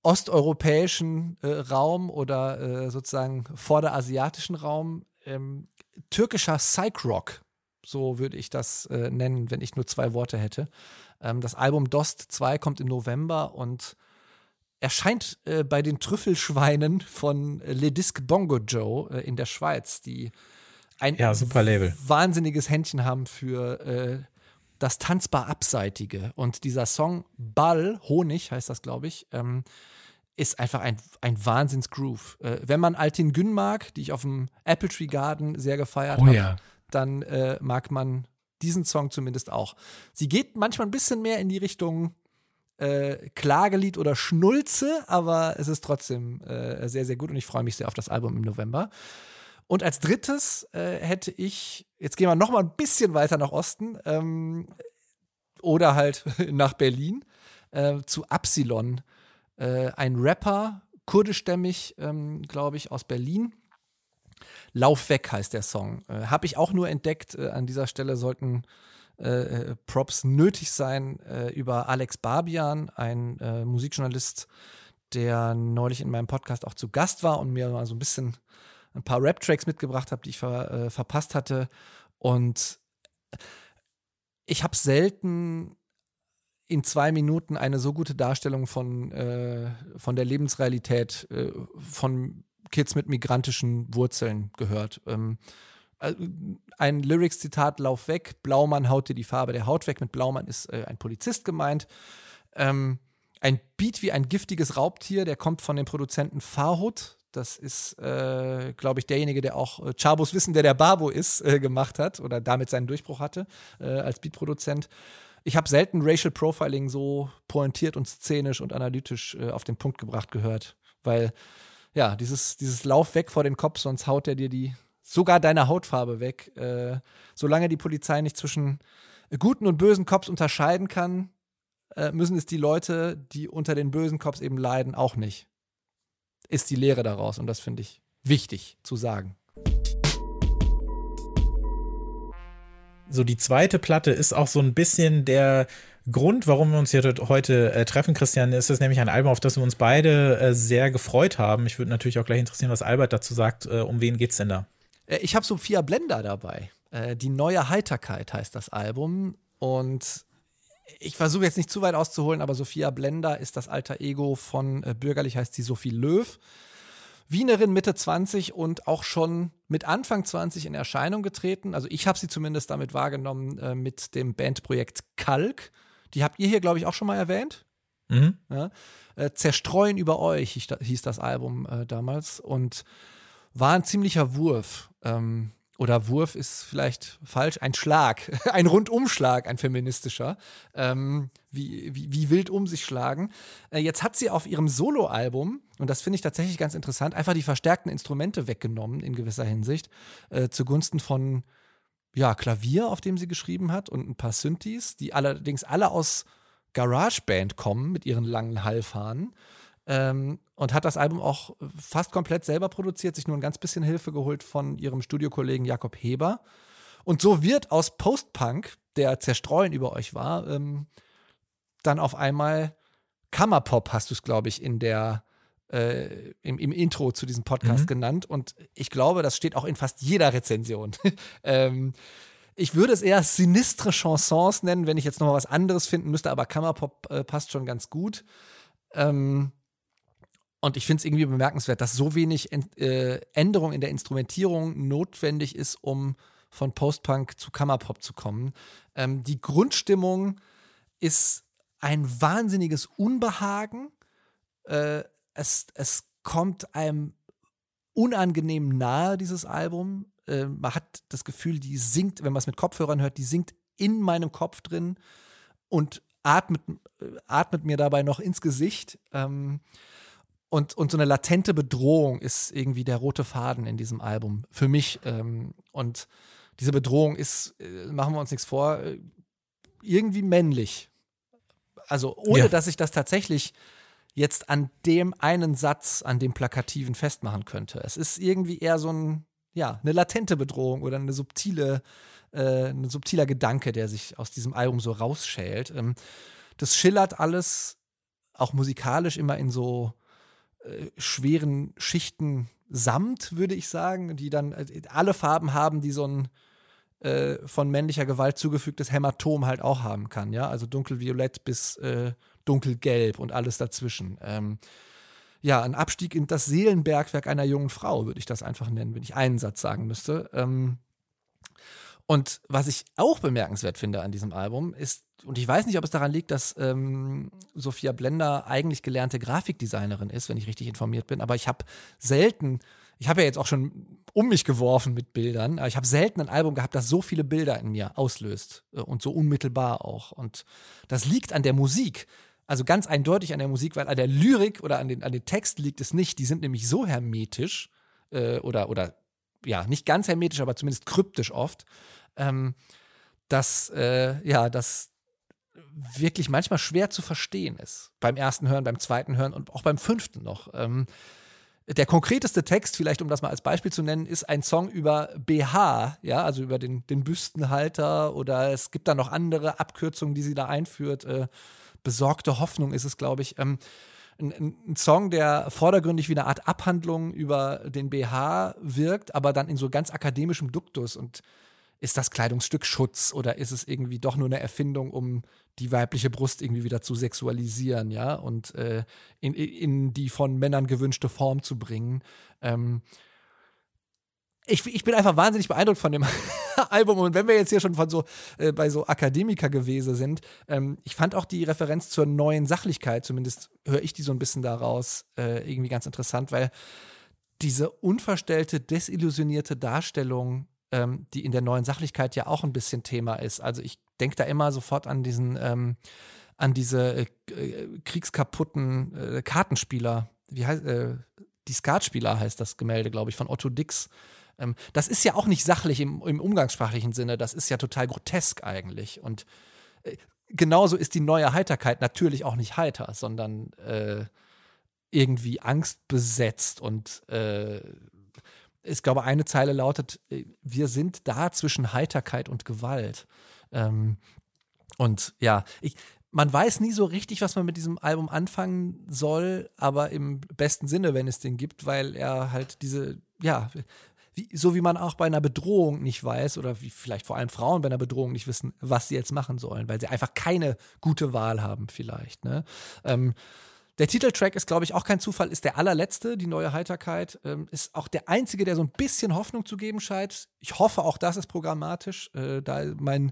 osteuropäischen äh, Raum oder äh, sozusagen vorderasiatischen Raum. Ähm, türkischer Psych-Rock, so würde ich das äh, nennen, wenn ich nur zwei Worte hätte. Ähm, das Album Dost 2 kommt im November und erscheint äh, bei den Trüffelschweinen von äh, Le Disc Bongo Joe äh, in der Schweiz, die ein ja, super Label. wahnsinniges Händchen haben für äh, das tanzbar Abseitige. Und dieser Song Ball, Honig heißt das, glaube ich, ähm, ist einfach ein, ein Wahnsinns-Groove. Äh, wenn man Altin Gün mag, die ich auf dem Apple Tree Garden sehr gefeiert oh, habe, ja. dann mag man diesen Song zumindest auch. Sie geht manchmal ein bisschen mehr in die Richtung äh, Klagelied oder Schnulze, aber es ist trotzdem äh, sehr, sehr gut und ich freue mich sehr auf das Album im November. Und als drittes äh, hätte ich, jetzt gehen wir noch mal ein bisschen weiter nach Osten ähm, oder halt [LAUGHS] nach Berlin äh, zu Absilon, äh, ein Rapper, kurdischstämmig, ähm, glaube ich, aus Berlin. Lauf weg heißt der Song. Äh, Habe ich auch nur entdeckt. an dieser Stelle sollten äh, Props nötig sein äh, über Alex Barbian, ein äh, Musikjournalist, der neulich in meinem Podcast auch zu Gast war und mir mal so ein bisschen ein paar Rap-Tracks mitgebracht hat, die ich ver, äh, verpasst hatte. Und ich habe selten in zwei Minuten eine so gute Darstellung von, äh, von der Lebensrealität äh, von Kids mit migrantischen Wurzeln gehört. Ähm, äh, ein Lyrics-Zitat, lauf weg, Blaumann haut dir die Farbe der Haut weg. Mit Blaumann ist äh, ein Polizist gemeint. Ähm, ein Beat wie ein giftiges Raubtier, der kommt von dem Produzenten Farhut. Das ist, äh, glaube ich, derjenige, der auch äh, Chabos Wissen, der der Babo ist, äh, gemacht hat oder damit seinen Durchbruch hatte äh, als Beatproduzent. Ich habe selten Racial Profiling so pointiert und szenisch und analytisch äh, auf den Punkt gebracht gehört, weil ja, dieses, dieses Lauf weg vor den Kopf, sonst haut er dir die sogar deine Hautfarbe weg. Äh, solange die Polizei nicht zwischen guten und bösen Cops unterscheiden kann, äh, müssen es die Leute, die unter den bösen Cops eben leiden, auch nicht. Ist die Lehre daraus und das finde ich wichtig zu sagen. So, die zweite Platte ist auch so ein bisschen der Grund, warum wir uns hier heute äh, treffen, Christian, ist es nämlich ein Album, auf das wir uns beide äh, sehr gefreut haben. Ich würde natürlich auch gleich interessieren, was Albert dazu sagt. Äh, um wen geht's denn da? Äh, ich habe Sophia Blender dabei. Äh, die neue Heiterkeit heißt das Album. Und ich versuche jetzt nicht zu weit auszuholen, aber Sophia Blender ist das alter Ego von äh, bürgerlich heißt sie Sophie Löw. Wienerin Mitte 20 und auch schon mit Anfang 20 in Erscheinung getreten. Also ich habe sie zumindest damit wahrgenommen äh, mit dem Bandprojekt Kalk. Die habt ihr hier, glaube ich, auch schon mal erwähnt. Mhm. Ja. Äh, Zerstreuen über euch hieß das Album äh, damals. Und war ein ziemlicher Wurf. Ähm, oder Wurf ist vielleicht falsch, ein Schlag, [LAUGHS] ein Rundumschlag, ein feministischer, ähm, wie, wie, wie, wild um sich schlagen. Äh, jetzt hat sie auf ihrem Soloalbum, und das finde ich tatsächlich ganz interessant, einfach die verstärkten Instrumente weggenommen in gewisser Hinsicht, äh, zugunsten von ja, Klavier, auf dem sie geschrieben hat und ein paar Synthes, die allerdings alle aus GarageBand kommen mit ihren langen Hallfahnen. Ähm, und hat das Album auch fast komplett selber produziert, sich nur ein ganz bisschen Hilfe geholt von ihrem Studiokollegen Jakob Heber. Und so wird aus Post-Punk, der zerstreuen über euch war, ähm, dann auf einmal Kammerpop, hast du es, glaube ich, in der äh, im, im, Intro zu diesem Podcast mhm. genannt. Und ich glaube, das steht auch in fast jeder Rezension. [LAUGHS] ähm, ich würde es eher sinistre Chansons nennen, wenn ich jetzt noch mal was anderes finden müsste, aber Kammerpop äh, passt schon ganz gut. Ähm, und ich finde es irgendwie bemerkenswert, dass so wenig Ent äh, Änderung in der Instrumentierung notwendig ist, um von Postpunk zu Kammerpop zu kommen. Ähm, die Grundstimmung ist ein wahnsinniges Unbehagen. Äh, es, es kommt einem unangenehm nahe, dieses Album. Äh, man hat das Gefühl, die singt, wenn man es mit Kopfhörern hört, die singt in meinem Kopf drin und atmet, äh, atmet mir dabei noch ins Gesicht. Ähm, und, und so eine latente Bedrohung ist irgendwie der rote Faden in diesem Album für mich. Ähm, und diese Bedrohung ist, äh, machen wir uns nichts vor, äh, irgendwie männlich. Also ohne ja. dass ich das tatsächlich jetzt an dem einen Satz, an dem Plakativen festmachen könnte. Es ist irgendwie eher so ein, ja, eine latente Bedrohung oder eine subtile, äh, ein subtiler Gedanke, der sich aus diesem Album so rausschält. Ähm, das schillert alles, auch musikalisch immer in so äh, schweren Schichten Samt, würde ich sagen, die dann äh, alle Farben haben, die so ein äh, von männlicher Gewalt zugefügtes Hämatom halt auch haben kann, ja, also dunkelviolett bis äh, dunkelgelb und alles dazwischen. Ähm, ja, ein Abstieg in das Seelenbergwerk einer jungen Frau, würde ich das einfach nennen, wenn ich einen Satz sagen müsste. Ähm, und was ich auch bemerkenswert finde an diesem Album ist, und ich weiß nicht, ob es daran liegt, dass ähm, Sophia Blender eigentlich gelernte Grafikdesignerin ist, wenn ich richtig informiert bin, aber ich habe selten, ich habe ja jetzt auch schon um mich geworfen mit Bildern, aber ich habe selten ein Album gehabt, das so viele Bilder in mir auslöst äh, und so unmittelbar auch. Und das liegt an der Musik. Also ganz eindeutig an der Musik, weil an der Lyrik oder an den, an den Text liegt es nicht. Die sind nämlich so hermetisch äh, oder, oder ja, nicht ganz hermetisch, aber zumindest kryptisch oft, ähm, dass, äh, ja, das wirklich manchmal schwer zu verstehen ist. Beim ersten Hören, beim zweiten Hören und auch beim fünften noch. Ähm, der konkreteste Text, vielleicht um das mal als Beispiel zu nennen, ist ein Song über BH, ja, also über den, den Büstenhalter oder es gibt da noch andere Abkürzungen, die sie da einführt. Äh, besorgte Hoffnung ist es, glaube ich. Ähm, ein, ein, Song, der vordergründig wie eine Art Abhandlung über den BH wirkt, aber dann in so ganz akademischem Duktus und ist das Kleidungsstück Schutz oder ist es irgendwie doch nur eine Erfindung, um die weibliche Brust irgendwie wieder zu sexualisieren, ja, und äh, in, in die von Männern gewünschte Form zu bringen. Ähm, ich, ich bin einfach wahnsinnig beeindruckt von dem [LAUGHS] Album. Und wenn wir jetzt hier schon von so äh, bei so Akademiker gewesen sind, ähm, ich fand auch die Referenz zur neuen Sachlichkeit, zumindest höre ich die so ein bisschen daraus, äh, irgendwie ganz interessant, weil diese unverstellte, desillusionierte Darstellung ähm, die in der neuen Sachlichkeit ja auch ein bisschen Thema ist. Also ich denke da immer sofort an diesen, ähm, an diese äh, äh, kriegskaputten äh, Kartenspieler. Wie heißt, äh, die Skatspieler heißt das Gemälde, glaube ich, von Otto Dix. Ähm, das ist ja auch nicht sachlich im, im umgangssprachlichen Sinne, das ist ja total grotesk eigentlich. Und äh, genauso ist die neue Heiterkeit natürlich auch nicht heiter, sondern äh, irgendwie angstbesetzt und äh, ich glaube, eine Zeile lautet, äh, wir sind da zwischen Heiterkeit und Gewalt. Ähm, und ja, ich, man weiß nie so richtig, was man mit diesem Album anfangen soll, aber im besten Sinne, wenn es den gibt, weil er halt diese, ja, wie, so wie man auch bei einer Bedrohung nicht weiß oder wie vielleicht vor allem Frauen bei einer Bedrohung nicht wissen, was sie jetzt machen sollen, weil sie einfach keine gute Wahl haben vielleicht. Ne? Ähm, der Titeltrack ist, glaube ich, auch kein Zufall, ist der allerletzte, die neue Heiterkeit. Ähm, ist auch der einzige, der so ein bisschen Hoffnung zu geben scheint. Ich hoffe, auch das ist programmatisch. Äh, da mein,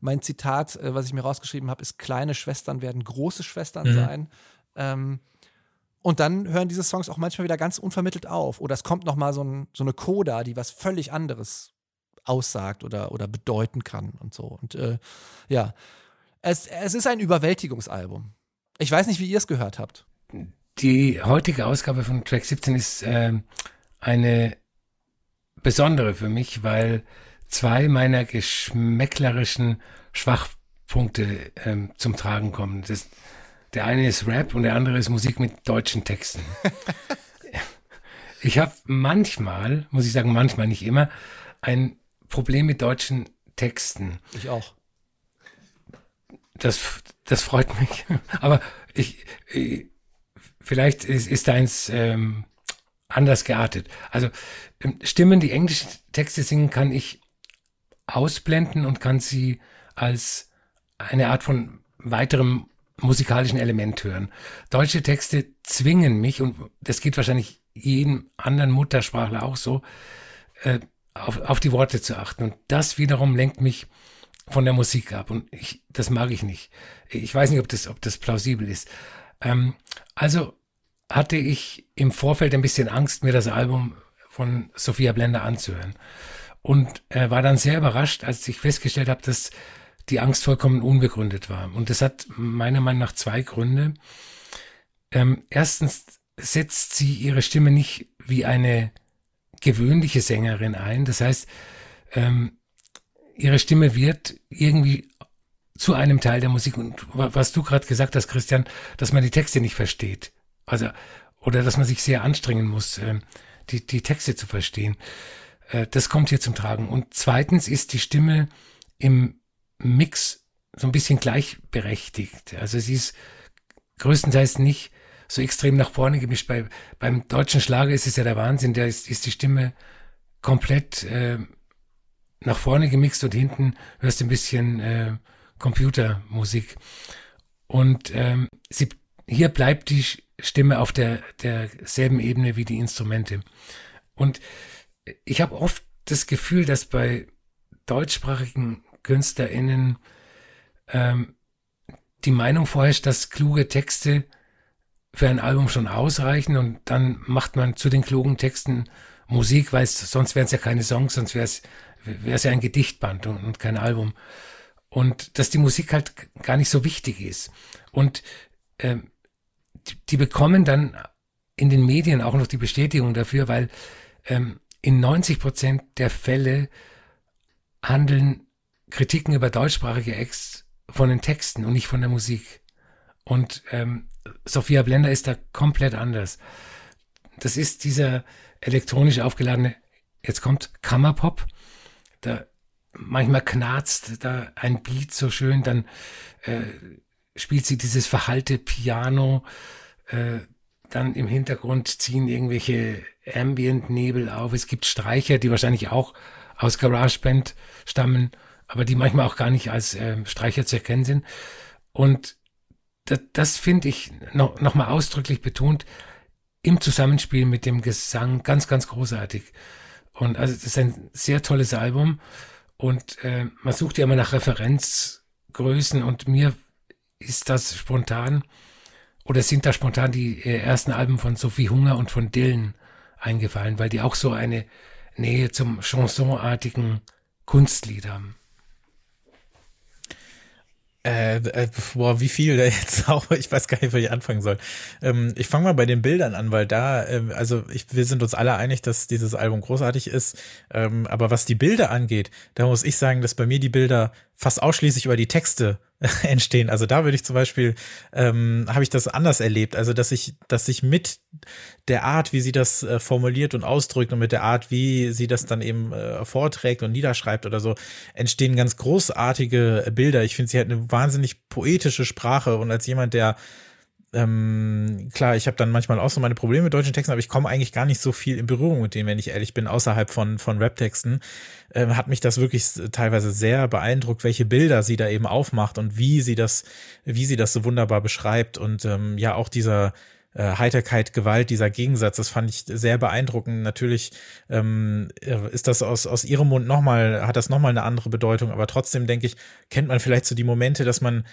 mein Zitat, äh, was ich mir rausgeschrieben habe, ist: Kleine Schwestern werden große Schwestern mhm. sein. Ähm, und dann hören diese Songs auch manchmal wieder ganz unvermittelt auf. Oder es kommt noch mal so, ein, so eine Coda, die was völlig anderes aussagt oder, oder bedeuten kann und so. Und äh, ja, es, es ist ein Überwältigungsalbum. Ich weiß nicht, wie ihr es gehört habt. Die heutige Ausgabe von Track 17 ist äh, eine besondere für mich, weil zwei meiner geschmäcklerischen Schwachpunkte ähm, zum Tragen kommen. Das, der eine ist Rap und der andere ist Musik mit deutschen Texten. [LAUGHS] ich habe manchmal, muss ich sagen, manchmal nicht immer, ein Problem mit deutschen Texten. Ich auch. Das, das freut mich. [LAUGHS] Aber ich, ich vielleicht ist, ist deins ähm, anders geartet. Also ähm, Stimmen, die englische Texte singen, kann ich ausblenden und kann sie als eine Art von weiterem musikalischen Element hören. Deutsche Texte zwingen mich, und das geht wahrscheinlich jedem anderen Muttersprachler auch so, äh, auf, auf die Worte zu achten. Und das wiederum lenkt mich von der Musik ab. Und ich, das mag ich nicht. Ich weiß nicht, ob das, ob das plausibel ist. Ähm, also hatte ich im Vorfeld ein bisschen Angst, mir das Album von Sophia Blender anzuhören. Und äh, war dann sehr überrascht, als ich festgestellt habe, dass die Angst vollkommen unbegründet war. Und das hat meiner Meinung nach zwei Gründe. Ähm, erstens setzt sie ihre Stimme nicht wie eine gewöhnliche Sängerin ein. Das heißt, ähm, ihre Stimme wird irgendwie zu einem Teil der Musik. Und was du gerade gesagt hast, Christian, dass man die Texte nicht versteht. Also, oder dass man sich sehr anstrengen muss, äh, die, die Texte zu verstehen. Äh, das kommt hier zum Tragen. Und zweitens ist die Stimme im Mix so ein bisschen gleichberechtigt. Also sie ist größtenteils nicht so extrem nach vorne gemischt. Bei, beim deutschen Schlager ist es ja der Wahnsinn, da ist, ist die Stimme komplett äh, nach vorne gemixt und hinten hörst du ein bisschen äh, Computermusik. Und ähm, sie, hier bleibt die Stimme auf der derselben Ebene wie die Instrumente. Und ich habe oft das Gefühl, dass bei deutschsprachigen KünstlerInnen ähm, die Meinung vorherrscht, dass kluge Texte für ein Album schon ausreichen und dann macht man zu den klugen Texten Musik, weil sonst wären es ja keine Songs, sonst wäre es wäre es ja ein Gedichtband und, und kein Album. Und dass die Musik halt gar nicht so wichtig ist. Und ähm, die bekommen dann in den Medien auch noch die Bestätigung dafür, weil ähm, in 90 Prozent der Fälle handeln Kritiken über deutschsprachige Acts von den Texten und nicht von der Musik. Und ähm, Sophia Blender ist da komplett anders. Das ist dieser elektronisch aufgeladene, jetzt kommt Kammerpop. Da manchmal knarzt da ein Beat so schön, dann äh, spielt sie dieses verhalte Piano, äh, dann im Hintergrund ziehen irgendwelche Ambient-Nebel auf. Es gibt Streicher, die wahrscheinlich auch aus GarageBand stammen, aber die manchmal auch gar nicht als äh, Streicher zu erkennen sind. Und das, das finde ich noch, noch mal ausdrücklich betont im Zusammenspiel mit dem Gesang ganz, ganz großartig. Und also das ist ein sehr tolles Album und äh, man sucht ja immer nach Referenzgrößen und mir ist das spontan oder sind da spontan die äh, ersten Alben von Sophie Hunger und von Dylan eingefallen, weil die auch so eine Nähe zum Chansonartigen Kunstlied haben. Äh, äh, boah, wie viel da jetzt [LAUGHS] auch, ich weiß gar nicht, wo ich anfangen soll. Ähm, ich fange mal bei den Bildern an, weil da, äh, also ich, wir sind uns alle einig, dass dieses Album großartig ist. Ähm, aber was die Bilder angeht, da muss ich sagen, dass bei mir die Bilder fast ausschließlich über die Texte [LAUGHS] entstehen. Also da würde ich zum Beispiel, ähm, habe ich das anders erlebt. Also dass ich, dass ich mit der Art, wie sie das äh, formuliert und ausdrückt und mit der Art, wie sie das dann eben äh, vorträgt und niederschreibt oder so, entstehen ganz großartige Bilder. Ich finde, sie hat eine wahnsinnig poetische Sprache und als jemand, der ähm, klar, ich habe dann manchmal auch so meine Probleme mit deutschen Texten, aber ich komme eigentlich gar nicht so viel in Berührung mit denen, wenn ich ehrlich bin, außerhalb von, von Rap-Texten. Ähm, hat mich das wirklich teilweise sehr beeindruckt, welche Bilder sie da eben aufmacht und wie sie das, wie sie das so wunderbar beschreibt. Und ähm, ja, auch dieser äh, Heiterkeit, Gewalt, dieser Gegensatz, das fand ich sehr beeindruckend. Natürlich ähm, ist das aus, aus ihrem Mund nochmal, hat das nochmal eine andere Bedeutung, aber trotzdem denke ich, kennt man vielleicht so die Momente, dass man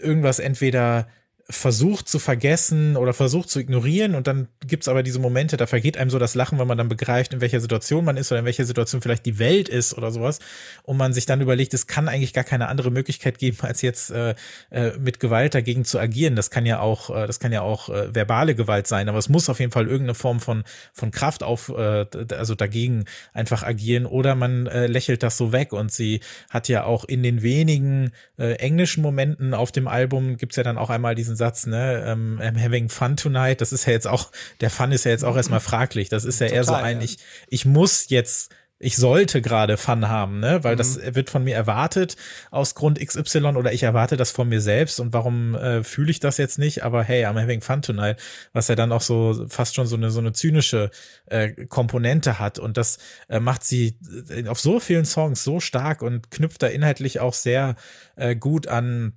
irgendwas entweder versucht zu vergessen oder versucht zu ignorieren und dann gibt's aber diese Momente, da vergeht einem so das Lachen, wenn man dann begreift, in welcher Situation man ist oder in welcher Situation vielleicht die Welt ist oder sowas. Und man sich dann überlegt, es kann eigentlich gar keine andere Möglichkeit geben, als jetzt äh, äh, mit Gewalt dagegen zu agieren. Das kann ja auch, äh, das kann ja auch äh, verbale Gewalt sein, aber es muss auf jeden Fall irgendeine Form von, von Kraft auf, äh, also dagegen einfach agieren oder man äh, lächelt das so weg. Und sie hat ja auch in den wenigen äh, englischen Momenten auf dem Album gibt's ja dann auch einmal diesen Satz, ne, ähm, I'm having fun tonight. Das ist ja jetzt auch, der Fun ist ja jetzt auch erstmal fraglich. Das ist ja Total, eher so ein, ja. ich, ich muss jetzt ich sollte gerade Fun haben, ne? Weil mhm. das wird von mir erwartet aus Grund XY oder ich erwarte das von mir selbst und warum äh, fühle ich das jetzt nicht? Aber hey, I'm having fun tonight, was ja dann auch so fast schon so eine so eine zynische äh, Komponente hat und das äh, macht sie äh, auf so vielen Songs so stark und knüpft da inhaltlich auch sehr äh, gut an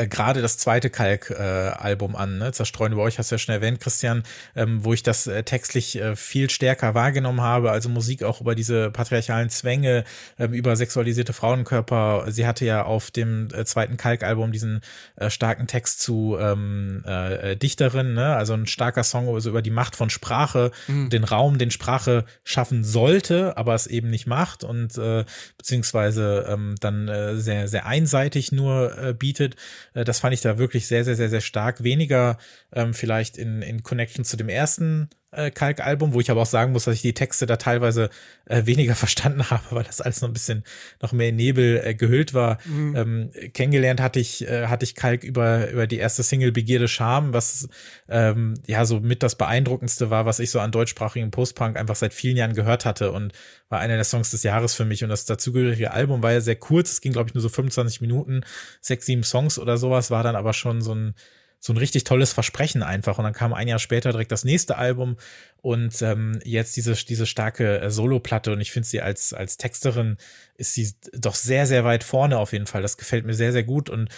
äh, gerade das zweite Kalk-Album äh, an, ne? Zerstreuen über euch hast du ja schon erwähnt, Christian, ähm, wo ich das äh, textlich äh, viel stärker wahrgenommen habe, also Musik auch über diese patriarchalen Zwänge, ähm, über sexualisierte Frauenkörper. Sie hatte ja auf dem äh, zweiten Kalk-Album diesen äh, starken Text zu ähm, äh, Dichterin, ne? also ein starker Song also über die Macht von Sprache, mhm. den Raum, den Sprache schaffen sollte, aber es eben nicht macht und äh, beziehungsweise ähm, dann äh, sehr, sehr einseitig nur äh, bietet. Äh, das fand ich da wirklich sehr, sehr, sehr, sehr stark. Weniger ähm, vielleicht in, in Connection zu dem ersten äh, Kalk-Album, wo ich aber auch sagen muss, dass ich die Texte da teilweise äh, weniger [LAUGHS] verstanden habe, weil das alles noch ein bisschen noch mehr in Nebel äh, gehüllt war. Mhm. Ähm, kennengelernt hatte ich, äh, hatte ich Kalk über, über die erste Single Begierde Scham, was ähm, ja so mit das beeindruckendste war, was ich so an deutschsprachigen Postpunk einfach seit vielen Jahren gehört hatte und war einer der Songs des Jahres für mich. Und das dazugehörige Album war ja sehr kurz, es ging, glaube ich, nur so 25 Minuten, sechs, sieben Songs oder sowas, war dann aber schon so ein so ein richtig tolles Versprechen einfach. Und dann kam ein Jahr später direkt das nächste Album und ähm, jetzt diese, diese starke äh, Solo-Platte. Und ich finde sie als, als Texterin ist sie doch sehr, sehr weit vorne auf jeden Fall. Das gefällt mir sehr, sehr gut. Und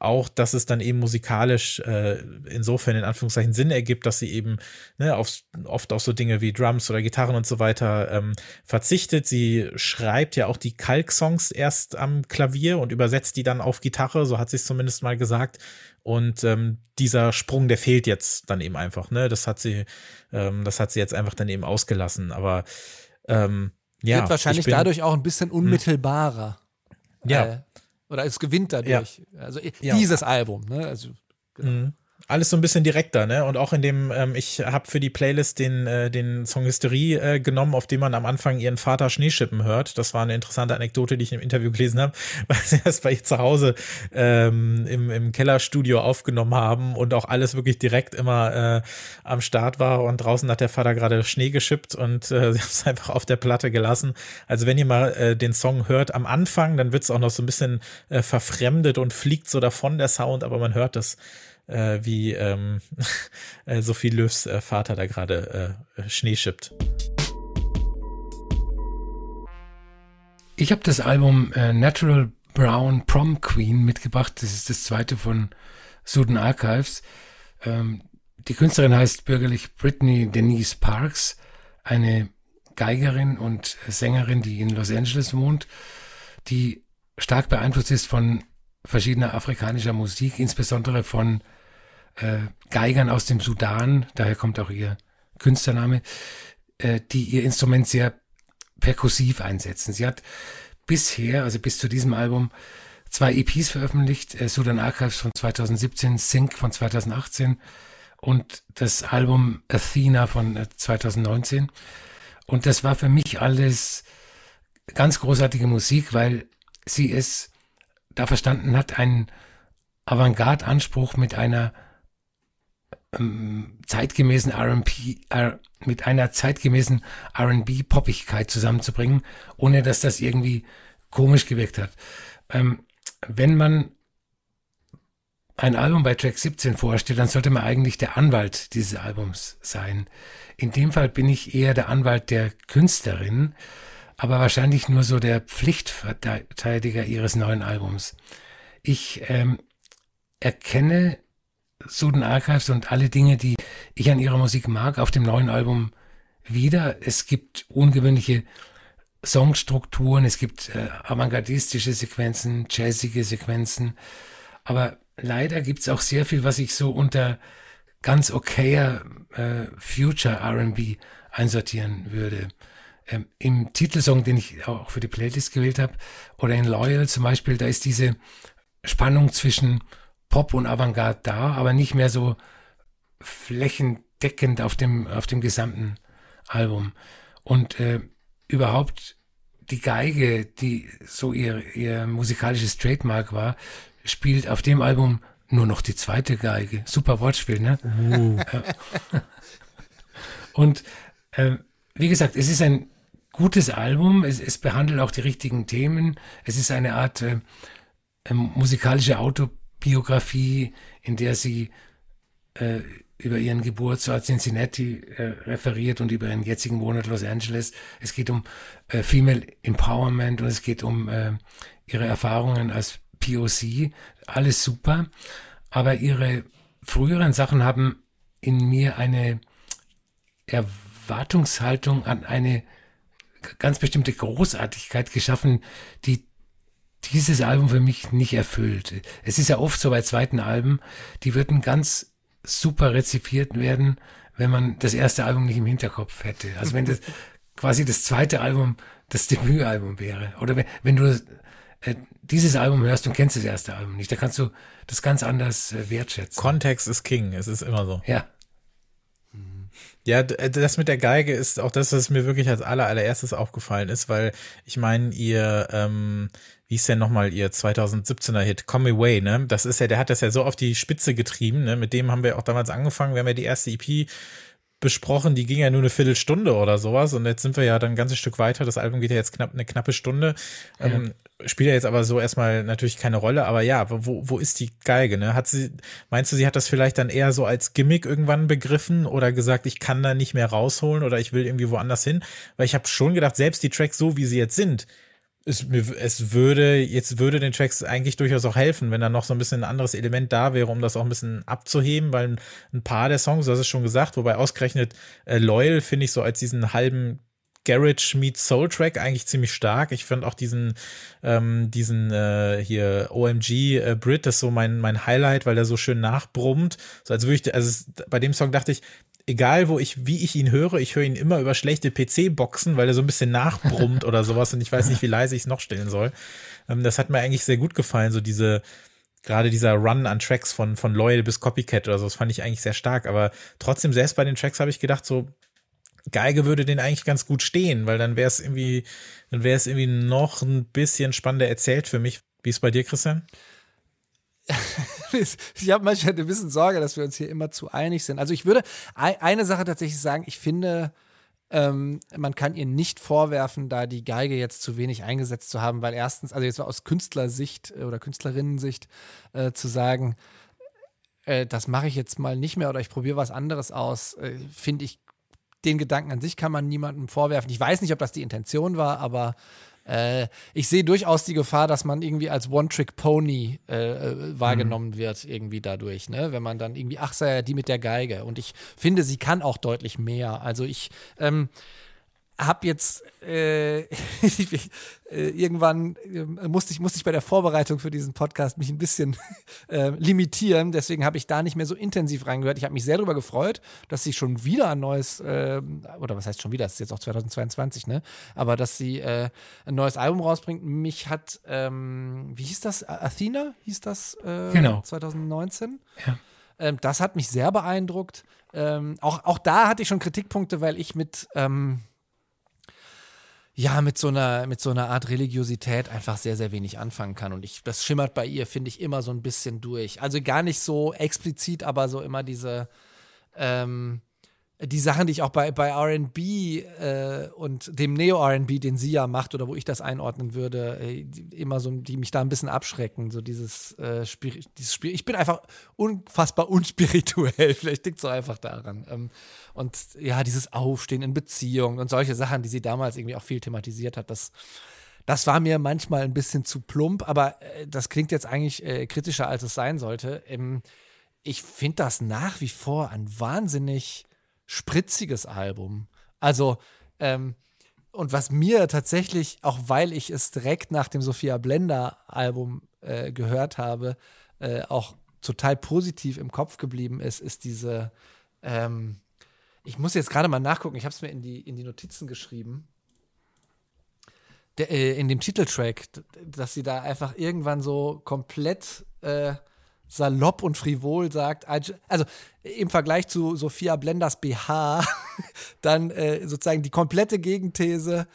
auch, dass es dann eben musikalisch äh, insofern in Anführungszeichen Sinn ergibt, dass sie eben ne, auf, oft auf so Dinge wie Drums oder Gitarren und so weiter ähm, verzichtet. Sie schreibt ja auch die Kalk-Songs erst am Klavier und übersetzt die dann auf Gitarre, so hat sie es zumindest mal gesagt. Und ähm, dieser Sprung, der fehlt jetzt dann eben einfach. Ne, das hat sie, ähm, das hat sie jetzt einfach dann eben ausgelassen. Aber ähm, ja, wird wahrscheinlich bin, dadurch auch ein bisschen hm. unmittelbarer. Ja. Äh, oder es gewinnt dadurch. Ja. Also dieses Album. Ne? Also genau. Mhm alles so ein bisschen direkter, ne? Und auch in dem, ähm, ich habe für die Playlist den, äh, den Song Hysterie äh, genommen, auf dem man am Anfang ihren Vater Schneeschippen hört. Das war eine interessante Anekdote, die ich im Interview gelesen habe, [LAUGHS] weil sie das bei ihr zu Hause ähm, im, im Kellerstudio aufgenommen haben und auch alles wirklich direkt immer äh, am Start war. Und draußen hat der Vater gerade Schnee geschippt und äh, [LAUGHS] sie haben es einfach auf der Platte gelassen. Also wenn ihr mal äh, den Song hört am Anfang, dann wird es auch noch so ein bisschen äh, verfremdet und fliegt so davon der Sound, aber man hört das äh, wie ähm, [LAUGHS] äh, Sophie Löws äh, Vater da gerade äh, Schnee schippt. Ich habe das Album äh, Natural Brown Prom Queen mitgebracht. Das ist das zweite von Suden Archives. Ähm, die Künstlerin heißt bürgerlich Brittany Denise Parks, eine Geigerin und Sängerin, die in Los Angeles wohnt, die stark beeinflusst ist von verschiedener afrikanischer Musik, insbesondere von Geigern aus dem Sudan, daher kommt auch ihr Künstlername, äh, die ihr Instrument sehr perkussiv einsetzen. Sie hat bisher, also bis zu diesem Album, zwei EPs veröffentlicht, äh, Sudan Archives von 2017, Sync von 2018 und das Album Athena von 2019. Äh, und das war für mich alles ganz großartige Musik, weil sie es da verstanden hat, einen Avantgarde-Anspruch mit einer zeitgemäßen R&B, mit einer zeitgemäßen R&B-Poppigkeit zusammenzubringen, ohne dass das irgendwie komisch gewirkt hat. Ähm, wenn man ein Album bei Track 17 vorstellt, dann sollte man eigentlich der Anwalt dieses Albums sein. In dem Fall bin ich eher der Anwalt der Künstlerin, aber wahrscheinlich nur so der Pflichtverteidiger ihres neuen Albums. Ich ähm, erkenne Suden Archives und alle Dinge, die ich an ihrer Musik mag, auf dem neuen Album wieder. Es gibt ungewöhnliche Songstrukturen, es gibt äh, avantgardistische Sequenzen, jazzige Sequenzen, aber leider gibt es auch sehr viel, was ich so unter ganz okayer äh, Future RB einsortieren würde. Ähm, Im Titelsong, den ich auch für die Playlist gewählt habe, oder in Loyal zum Beispiel, da ist diese Spannung zwischen Pop und Avantgarde da, aber nicht mehr so flächendeckend auf dem, auf dem gesamten Album. Und äh, überhaupt die Geige, die so ihr, ihr musikalisches Trademark war, spielt auf dem Album nur noch die zweite Geige. Super Wortspiel, ne? Uh. [LAUGHS] Und äh, wie gesagt, es ist ein gutes Album. Es, es, behandelt auch die richtigen Themen. Es ist eine Art äh, äh, musikalische Autobiografie, in der sie äh, über ihren Geburtsort Cincinnati äh, referiert und über ihren jetzigen Wohnort Los Angeles. Es geht um äh, Female Empowerment und es geht um äh, ihre Erfahrungen als POC. Alles super. Aber ihre früheren Sachen haben in mir eine Erwartungshaltung an eine ganz bestimmte Großartigkeit geschaffen, die dieses Album für mich nicht erfüllt. Es ist ja oft so bei zweiten Alben, die würden ganz super rezipiert werden, wenn man das erste Album nicht im Hinterkopf hätte. Also wenn das [LAUGHS] quasi das zweite Album das Debütalbum wäre. Oder wenn, wenn du äh, dieses Album hörst und kennst das erste Album nicht, da kannst du das ganz anders äh, wertschätzen. Kontext ist King, es ist immer so. Ja. Ja, äh, das mit der Geige ist auch das, was mir wirklich als aller, allererstes aufgefallen ist, weil ich meine, ihr, ähm, wie ist denn nochmal ihr 2017er Hit, Come Away, ne? Das ist ja, der hat das ja so auf die Spitze getrieben, ne? Mit dem haben wir auch damals angefangen. Wir haben ja die erste EP besprochen, die ging ja nur eine Viertelstunde oder sowas und jetzt sind wir ja dann ein ganzes Stück weiter. Das Album geht ja jetzt knapp eine knappe Stunde. Ja. Ähm, spielt ja jetzt aber so erstmal natürlich keine Rolle, aber ja, wo, wo ist die Geige, ne? Hat sie, meinst du, sie hat das vielleicht dann eher so als Gimmick irgendwann begriffen oder gesagt, ich kann da nicht mehr rausholen oder ich will irgendwie woanders hin? Weil ich habe schon gedacht, selbst die Tracks so, wie sie jetzt sind, es, es würde, jetzt würde den Tracks eigentlich durchaus auch helfen, wenn da noch so ein bisschen ein anderes Element da wäre, um das auch ein bisschen abzuheben, weil ein, paar der Songs, hast es schon gesagt, wobei ausgerechnet äh, Loyal finde ich so als diesen halben Garage meets Soul Track eigentlich ziemlich stark. Ich fand auch diesen, ähm, diesen äh, hier OMG äh, Brit, das ist so mein, mein Highlight, weil der so schön nachbrummt. So als würde ich, also es, bei dem Song dachte ich, egal wo ich, wie ich ihn höre, ich höre ihn immer über schlechte PC-Boxen, weil er so ein bisschen nachbrummt oder sowas und ich weiß nicht, wie leise ich es noch stellen soll. Ähm, das hat mir eigentlich sehr gut gefallen, so diese, gerade dieser Run an Tracks von, von Loyal bis Copycat oder so, das fand ich eigentlich sehr stark, aber trotzdem, selbst bei den Tracks habe ich gedacht, so, Geige würde den eigentlich ganz gut stehen, weil dann wäre es irgendwie, dann wäre es irgendwie noch ein bisschen spannender erzählt für mich. Wie ist bei dir, Christian? [LAUGHS] ich habe manchmal ein bisschen Sorge, dass wir uns hier immer zu einig sind. Also ich würde eine Sache tatsächlich sagen, ich finde, ähm, man kann ihr nicht vorwerfen, da die Geige jetzt zu wenig eingesetzt zu haben, weil erstens, also jetzt aus Künstlersicht äh, oder Künstlerinnensicht äh, zu sagen, äh, das mache ich jetzt mal nicht mehr oder ich probiere was anderes aus, äh, finde ich, den Gedanken an sich kann man niemandem vorwerfen. Ich weiß nicht, ob das die Intention war, aber äh, ich sehe durchaus die Gefahr, dass man irgendwie als One-Trick-Pony äh, äh, wahrgenommen mhm. wird, irgendwie dadurch, ne? Wenn man dann irgendwie, ach, sei ja die mit der Geige. Und ich finde, sie kann auch deutlich mehr. Also ich, ähm, habe jetzt äh, [LAUGHS] äh, irgendwann äh, musste ich musste ich bei der Vorbereitung für diesen Podcast mich ein bisschen [LAUGHS] äh, limitieren. Deswegen habe ich da nicht mehr so intensiv reingehört. Ich habe mich sehr darüber gefreut, dass sie schon wieder ein neues äh, oder was heißt schon wieder? Das ist jetzt auch 2022, ne? Aber dass sie äh, ein neues Album rausbringt. Mich hat ähm, wie hieß das? Athena hieß das? genau. 2019. Ja. Ähm, das hat mich sehr beeindruckt. Ähm, auch, auch da hatte ich schon Kritikpunkte, weil ich mit ähm, ja, mit so einer, mit so einer Art Religiosität einfach sehr, sehr wenig anfangen kann. Und ich, das schimmert bei ihr, finde ich, immer so ein bisschen durch. Also gar nicht so explizit, aber so immer diese, ähm, die Sachen, die ich auch bei, bei RB äh, und dem Neo-RB, den sie ja macht, oder wo ich das einordnen würde, äh, immer so, die mich da ein bisschen abschrecken. So dieses, äh, Spir dieses Spiel. Ich bin einfach unfassbar unspirituell. [LAUGHS] Vielleicht liegt es auch einfach daran. Ähm, und ja, dieses Aufstehen in Beziehungen und solche Sachen, die sie damals irgendwie auch viel thematisiert hat, das. Das war mir manchmal ein bisschen zu plump, aber äh, das klingt jetzt eigentlich äh, kritischer, als es sein sollte. Ähm, ich finde das nach wie vor ein wahnsinnig spritziges Album. Also, ähm, und was mir tatsächlich, auch weil ich es direkt nach dem Sophia Blender Album äh, gehört habe, äh, auch total positiv im Kopf geblieben ist, ist diese, ähm, ich muss jetzt gerade mal nachgucken, ich habe es mir in die, in die Notizen geschrieben. Der, äh, in dem Titeltrack, dass sie da einfach irgendwann so komplett äh, salopp und frivol sagt, also im Vergleich zu Sophia Blenders BH, [LAUGHS] dann äh, sozusagen die komplette Gegenthese,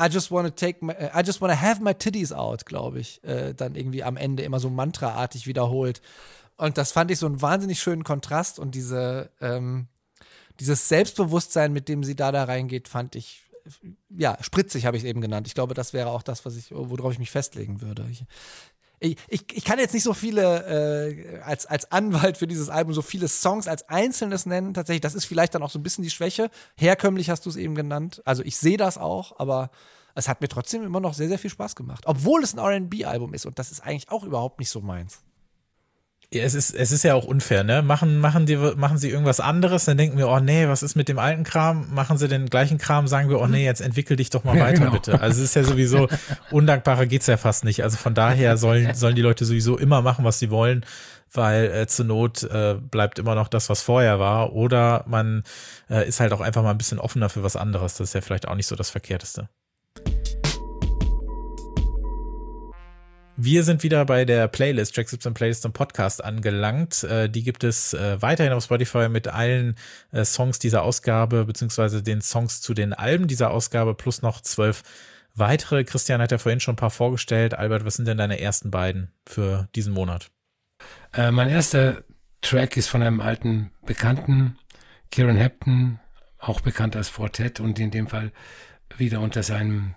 I just wanna take my, I just wanna have my titties out, glaube ich, äh, dann irgendwie am Ende immer so mantraartig wiederholt. Und das fand ich so einen wahnsinnig schönen Kontrast und diese, ähm, dieses Selbstbewusstsein, mit dem sie da da reingeht, fand ich, ja, spritzig habe ich es eben genannt. Ich glaube, das wäre auch das, was ich, worauf ich mich festlegen würde. Ich, ich, ich, kann jetzt nicht so viele äh, als, als Anwalt für dieses Album so viele Songs als Einzelnes nennen. Tatsächlich, das ist vielleicht dann auch so ein bisschen die Schwäche. Herkömmlich hast du es eben genannt. Also ich sehe das auch, aber es hat mir trotzdem immer noch sehr, sehr viel Spaß gemacht. Obwohl es ein RB-Album ist und das ist eigentlich auch überhaupt nicht so meins. Ja, es ist, es ist ja auch unfair, ne? Machen, machen, die, machen sie irgendwas anderes, dann denken wir, oh nee, was ist mit dem alten Kram? Machen sie den gleichen Kram, sagen wir, oh nee, jetzt entwickel dich doch mal [LAUGHS] weiter, genau. bitte. Also es ist ja sowieso, [LAUGHS] undankbarer geht's ja fast nicht. Also von daher sollen, sollen die Leute sowieso immer machen, was sie wollen, weil äh, zur Not äh, bleibt immer noch das, was vorher war. Oder man äh, ist halt auch einfach mal ein bisschen offener für was anderes. Das ist ja vielleicht auch nicht so das Verkehrteste. Wir sind wieder bei der Playlist, Track 17 Playlist und Podcast angelangt. Äh, die gibt es äh, weiterhin auf Spotify mit allen äh, Songs dieser Ausgabe, beziehungsweise den Songs zu den Alben dieser Ausgabe, plus noch zwölf weitere. Christian hat ja vorhin schon ein paar vorgestellt. Albert, was sind denn deine ersten beiden für diesen Monat? Mein erster Track ist von einem alten Bekannten, Kieran Hepton, auch bekannt als Fortet und in dem Fall wieder unter seinem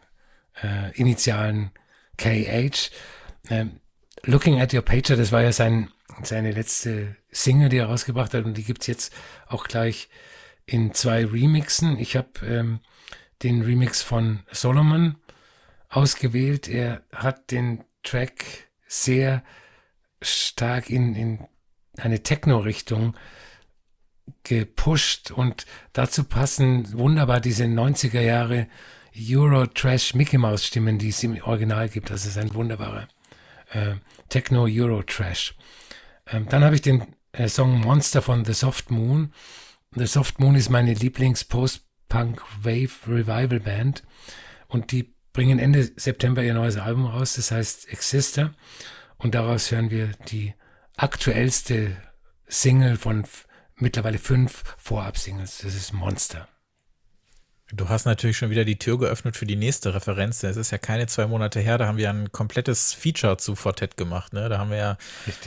Initialen KH. Ähm, Looking at Your Pager, das war ja sein, seine letzte Single, die er rausgebracht hat und die gibt's jetzt auch gleich in zwei Remixen. Ich habe ähm, den Remix von Solomon ausgewählt. Er hat den Track sehr stark in, in eine Techno-Richtung gepusht und dazu passen wunderbar diese 90er Jahre Euro-Trash Mickey Mouse Stimmen, die es im Original gibt. Das ist ein wunderbarer äh, Techno Euro Trash. Ähm, dann habe ich den äh, Song Monster von The Soft Moon. The Soft Moon ist meine Lieblings Post-Punk Wave Revival Band und die bringen Ende September ihr neues Album raus, das heißt Exister und daraus hören wir die aktuellste Single von mittlerweile fünf Vorab-Singles. Das ist Monster. Du hast natürlich schon wieder die Tür geöffnet für die nächste Referenz. Es ist ja keine zwei Monate her, da haben wir ein komplettes Feature zu Fortet gemacht. Ne? Da haben wir ja,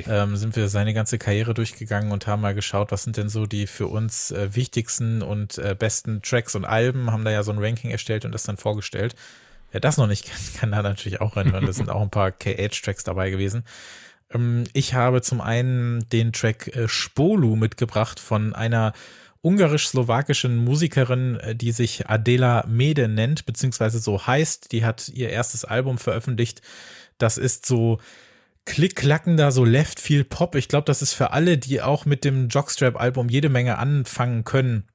ähm, sind wir seine ganze Karriere durchgegangen und haben mal geschaut, was sind denn so die für uns äh, wichtigsten und äh, besten Tracks und Alben, haben da ja so ein Ranking erstellt und das dann vorgestellt. Wer das noch nicht [LAUGHS] kennt, kann da natürlich auch reinhören. Da sind auch ein paar KH-Tracks dabei gewesen. Ähm, ich habe zum einen den Track äh, Spolu mitgebracht von einer ungarisch-slowakischen Musikerin, äh, die sich Adela Mede nennt, beziehungsweise so heißt. Die hat ihr erstes Album veröffentlicht. Das ist so klick-klackender, so left viel Pop. Ich glaube, das ist für alle, die auch mit dem Jockstrap-Album jede Menge anfangen können.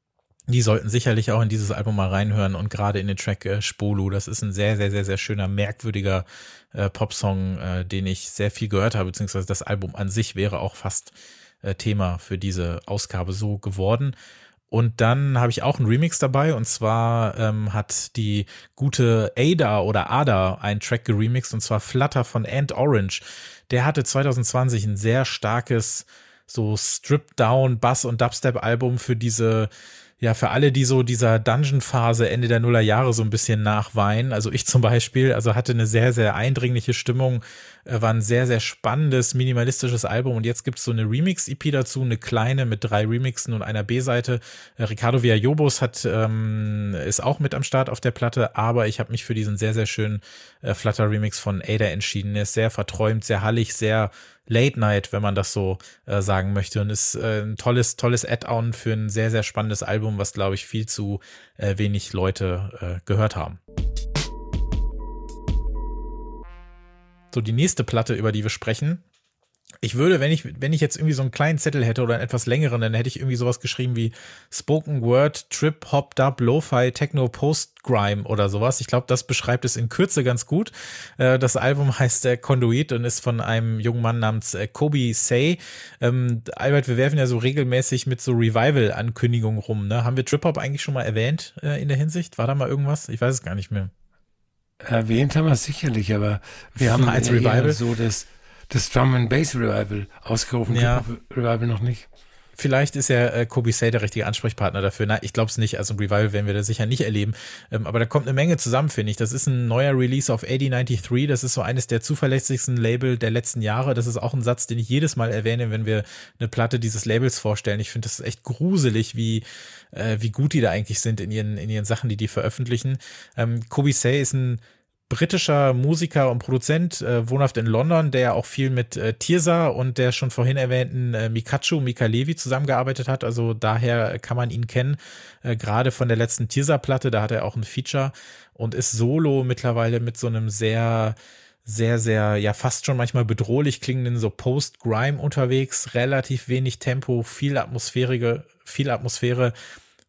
Die sollten sicherlich auch in dieses Album mal reinhören und gerade in den Track äh, Spolu. Das ist ein sehr, sehr, sehr, sehr schöner, merkwürdiger äh, Popsong, äh, den ich sehr viel gehört habe, beziehungsweise das Album an sich wäre auch fast äh, Thema für diese Ausgabe so geworden. Und dann habe ich auch einen Remix dabei und zwar ähm, hat die gute Ada oder Ada einen Track geremixed und zwar Flutter von Ant Orange. Der hatte 2020 ein sehr starkes so Strip-Down Bass und Dubstep Album für diese ja, für alle, die so dieser Dungeon-Phase Ende der Nuller Jahre so ein bisschen nachweinen, also ich zum Beispiel, also hatte eine sehr, sehr eindringliche Stimmung, war ein sehr, sehr spannendes, minimalistisches Album und jetzt gibt's so eine Remix-EP dazu, eine kleine mit drei Remixen und einer B-Seite. Äh, Ricardo Villalobos hat, ähm, ist auch mit am Start auf der Platte, aber ich habe mich für diesen sehr, sehr schönen äh, Flutter-Remix von Ada entschieden. Er ist sehr verträumt, sehr hallig, sehr Late Night, wenn man das so äh, sagen möchte. Und ist äh, ein tolles, tolles Add-on für ein sehr, sehr spannendes Album, was, glaube ich, viel zu äh, wenig Leute äh, gehört haben. So, die nächste Platte, über die wir sprechen, Ich würde, wenn ich, wenn ich jetzt irgendwie so einen kleinen Zettel hätte oder einen etwas längeren, dann hätte ich irgendwie sowas geschrieben wie Spoken Word, Trip, Hop, Dub, Lo-Fi, Techno, Post, Grime oder sowas. Ich glaube, das beschreibt es in Kürze ganz gut. Äh, das Album heißt äh, Conduit und ist von einem jungen Mann namens äh, Kobe Say. Ähm, Albert, wir werfen ja so regelmäßig mit so Revival-Ankündigungen rum. Ne? Haben wir Trip Hop eigentlich schon mal erwähnt in der Hinsicht? War da mal irgendwas? Ich weiß es gar nicht mehr. Erwähnt haben wir es sicherlich, aber wir haben als Revival so das das Drum and Bass Revival ausgerufen. Ja. Revival noch nicht. Vielleicht ist ja äh, Kobe Say der richtige Ansprechpartner dafür. Na, ich glaube es nicht. Also ein Revival werden wir da sicher nicht erleben. Ähm, aber da kommt eine Menge zusammen, finde ich. Das ist ein neuer Release auf AD93. Das ist so eines der zuverlässigsten Label der letzten Jahre. Das ist auch ein Satz, den ich jedes Mal erwähne, wenn wir eine Platte dieses Labels vorstellen. Ich finde das echt gruselig, wie, äh, wie gut die da eigentlich sind in ihren, in ihren Sachen, die die veröffentlichen. Ähm, Kobe Say ist ein britischer Musiker und Produzent, äh, wohnhaft in London, der auch viel mit äh, Tirsa und der schon vorhin erwähnten äh, Mikachu, Mika Levi zusammengearbeitet hat. Also daher kann man ihn kennen, äh, gerade von der letzten Tirsa-Platte, da hat er auch ein Feature und ist solo mittlerweile mit so einem sehr sehr, sehr, ja, fast schon manchmal bedrohlich klingenden so Post-Grime unterwegs, relativ wenig Tempo, viel Atmosphäre, viel Atmosphäre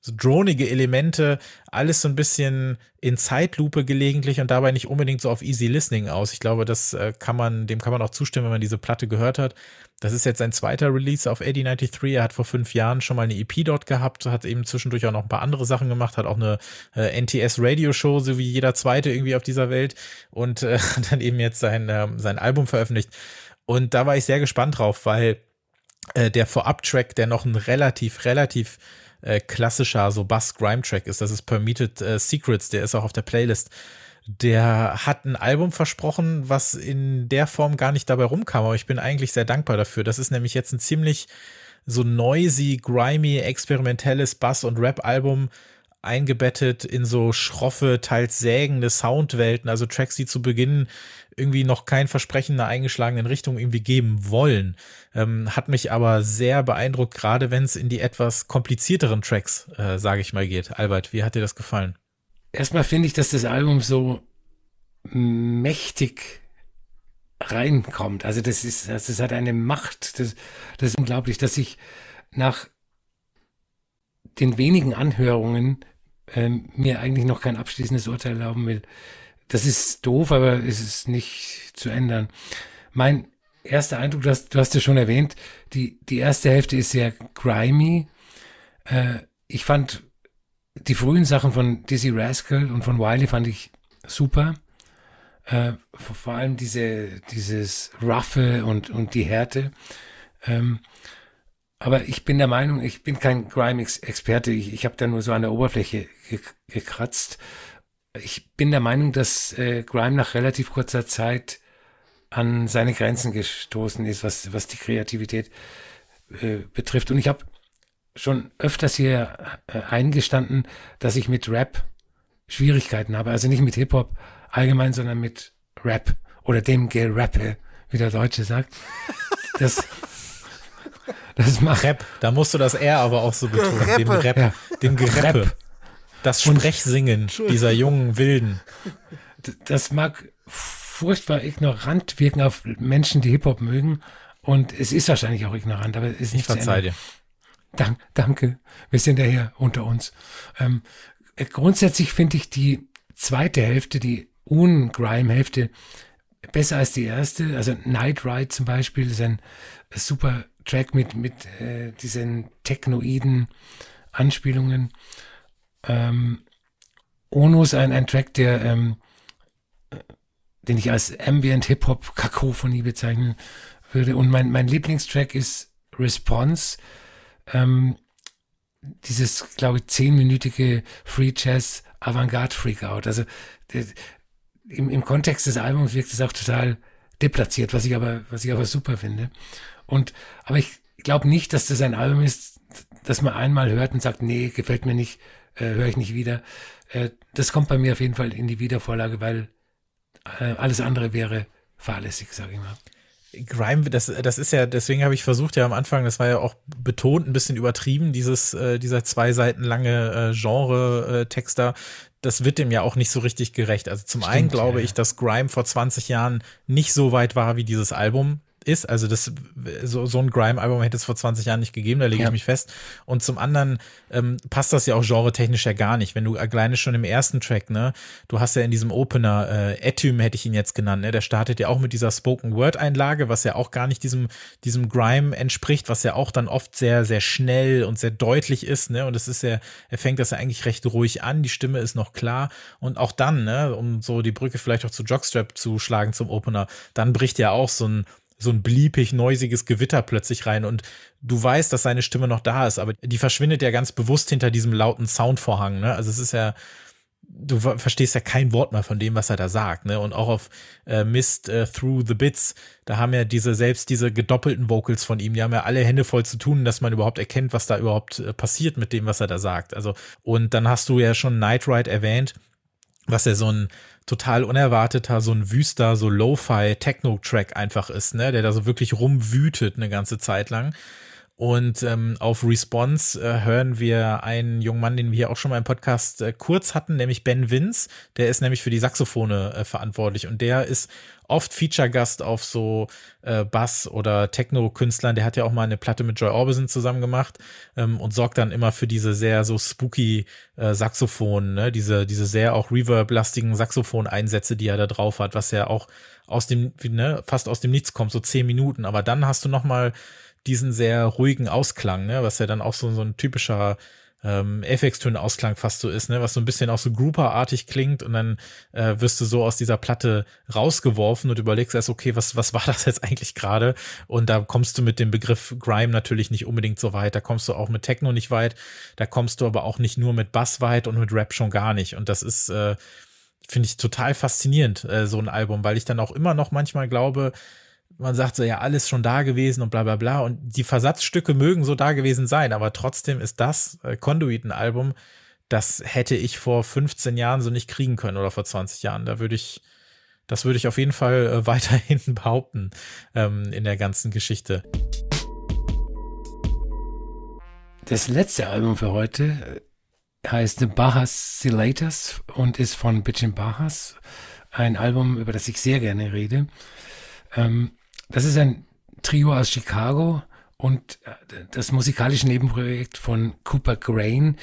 so dronige Elemente, alles so ein bisschen in Zeitlupe gelegentlich und dabei nicht unbedingt so auf easy listening aus. Ich glaube, das äh, kann man, dem kann man auch zustimmen, wenn man diese Platte gehört hat. Das ist jetzt sein zweiter Release auf 8093. Er hat vor fünf Jahren schon mal eine EP dort gehabt, hat eben zwischendurch auch noch ein paar andere Sachen gemacht, hat auch eine äh, NTS Radio Show, so wie jeder zweite irgendwie auf dieser Welt und äh, [LAUGHS] hat dann eben jetzt sein, äh, sein Album veröffentlicht. Und da war ich sehr gespannt drauf, weil äh, der Vorab-Track, der noch ein relativ, relativ äh, klassischer so Bass-Grime-Track ist. Das ist Permitted äh, Secrets, der ist auch auf der Playlist. Der hat ein Album versprochen, was in der Form gar nicht dabei rumkam, aber ich bin eigentlich sehr dankbar dafür. Das ist nämlich jetzt ein ziemlich so noisy, grimy, experimentelles Bass- und Rap-Album, eingebettet in so schroffe, teils sägende Soundwelten, also Tracks, die zu Beginn irgendwie noch kein Versprechen einer eingeschlagenen Richtung irgendwie geben wollen. Ähm, hat mich aber sehr beeindruckt, gerade wenn es in die etwas komplizierteren Tracks, äh, sage ich mal, geht. Albert, wie hat dir das gefallen? Erstmal finde ich, dass das Album so mächtig reinkommt. Also das ist, das hat eine Macht. Das, das ist unglaublich, dass ich nach den wenigen Anhörungen ähm, mir eigentlich noch kein abschließendes Urteil erlauben will. Das ist doof, aber es ist nicht zu ändern. Mein erster Eindruck, du hast, du hast ja schon erwähnt, die, die erste Hälfte ist sehr grimy. Äh, ich fand die frühen Sachen von Dizzy Rascal und von Wiley fand ich super. Äh, vor, allem diese, dieses Ruffe und, und die Härte. Ähm, aber ich bin der Meinung, ich bin kein Grime-Experte. Ich, ich habe da nur so an der Oberfläche gekratzt. Ich bin der Meinung, dass äh, Grime nach relativ kurzer Zeit an seine Grenzen gestoßen ist, was, was die Kreativität äh, betrifft. Und ich habe schon öfters hier äh, eingestanden, dass ich mit Rap Schwierigkeiten habe. Also nicht mit Hip-Hop allgemein, sondern mit Rap oder dem Gerappe, wie der Deutsche sagt. Das [LAUGHS] das macht Rap. Da musst du das R aber auch so betonen. Gereppe. Dem Rap, ja. dem Gereppe. Das Sprechsingen dieser jungen Wilden. Das mag furchtbar ignorant wirken auf Menschen, die Hip-Hop mögen. Und es ist wahrscheinlich auch ignorant, aber es ist nicht. Ich verzeih dir. Dank, danke. Wir sind ja hier unter uns. Ähm, grundsätzlich finde ich die zweite Hälfte, die Un-Grime-Hälfte, besser als die erste. Also Night Ride zum Beispiel ist ein super Track mit, mit äh, diesen technoiden Anspielungen. Ähm, Onus, ein, ein Track, der, ähm, den ich als Ambient Hip-Hop Kakophonie bezeichnen würde. Und mein, mein Lieblingstrack ist Response. Ähm, dieses, glaube ich, zehnminütige Free Jazz Avantgarde Freakout. Also der, im, im Kontext des Albums wirkt es auch total deplatziert, was ich aber, was ich aber super finde. Und, aber ich glaube nicht, dass das ein Album ist, das man einmal hört und sagt, nee, gefällt mir nicht, äh, höre ich nicht wieder. Äh, das kommt bei mir auf jeden Fall in die Wiedervorlage, weil äh, alles andere wäre fahrlässig, sage ich mal. Grime, das, das ist ja, deswegen habe ich versucht ja am Anfang, das war ja auch betont ein bisschen übertrieben, dieses, äh, dieser zwei Seiten lange äh, Genre-Text da. Das wird dem ja auch nicht so richtig gerecht. Also zum Stimmt, einen glaube ja. ich, dass Grime vor 20 Jahren nicht so weit war wie dieses Album ist. Also das so, so ein Grime-Album hätte es vor 20 Jahren nicht gegeben, da lege ja. ich mich fest. Und zum anderen ähm, passt das ja auch genre-technisch ja gar nicht. Wenn du alleine schon im ersten Track, ne, du hast ja in diesem Opener, äh, Etym hätte ich ihn jetzt genannt, ne, der startet ja auch mit dieser Spoken-Word-Einlage, was ja auch gar nicht diesem, diesem Grime entspricht, was ja auch dann oft sehr, sehr schnell und sehr deutlich ist, ne, und es ist ja, er fängt das ja eigentlich recht ruhig an, die Stimme ist noch klar und auch dann, ne, um so die Brücke vielleicht auch zu Jockstrap zu schlagen zum Opener, dann bricht ja auch so ein so ein bliepig, neusiges Gewitter plötzlich rein und du weißt, dass seine Stimme noch da ist, aber die verschwindet ja ganz bewusst hinter diesem lauten Soundvorhang, ne? Also es ist ja, du verstehst ja kein Wort mehr von dem, was er da sagt, ne? Und auch auf äh, Mist äh, Through the Bits, da haben ja diese, selbst diese gedoppelten Vocals von ihm, die haben ja alle Hände voll zu tun, dass man überhaupt erkennt, was da überhaupt äh, passiert mit dem, was er da sagt. Also, und dann hast du ja schon Night Ride erwähnt, was ja so ein total unerwarteter, so ein wüster, so Lo-Fi Techno-Track einfach ist, ne, der da so wirklich rumwütet eine ganze Zeit lang. Und ähm, auf Response äh, hören wir einen jungen Mann, den wir hier auch schon mal im Podcast äh, kurz hatten, nämlich Ben Vince. Der ist nämlich für die Saxophone äh, verantwortlich und der ist oft Feature-Gast auf so äh, Bass- oder Techno-Künstlern. Der hat ja auch mal eine Platte mit Joy Orbison zusammen gemacht ähm, und sorgt dann immer für diese sehr so spooky äh, Saxophon, ne? diese, diese sehr auch Reverb-lastigen Saxophon-Einsätze, die er da drauf hat, was ja auch aus dem, ne, fast aus dem Nichts kommt, so zehn Minuten. Aber dann hast du noch mal diesen sehr ruhigen Ausklang, ne, was ja dann auch so, so ein typischer ähm, FX-Töne-Ausklang fast so ist, ne, was so ein bisschen auch so Grouper-artig klingt und dann äh, wirst du so aus dieser Platte rausgeworfen und überlegst erst, okay, was, was war das jetzt eigentlich gerade? Und da kommst du mit dem Begriff Grime natürlich nicht unbedingt so weit, da kommst du auch mit Techno nicht weit, da kommst du aber auch nicht nur mit Bass weit und mit Rap schon gar nicht. Und das ist, äh, finde ich total faszinierend, äh, so ein Album, weil ich dann auch immer noch manchmal glaube, man sagt so, ja, alles schon da gewesen und bla bla bla. Und die Versatzstücke mögen so da gewesen sein, aber trotzdem ist das äh, Conduit ein Album, das hätte ich vor 15 Jahren so nicht kriegen können oder vor 20 Jahren. Da würde ich, das würde ich auf jeden Fall äh, [LAUGHS] weiterhin behaupten ähm, in der ganzen Geschichte. Das letzte Album für heute äh, heißt The Bahas Silators und ist von Bitchin Bahas. Ein Album, über das ich sehr gerne rede. Ähm, das ist ein Trio aus Chicago und äh, das musikalische Nebenprojekt von Cooper Grain,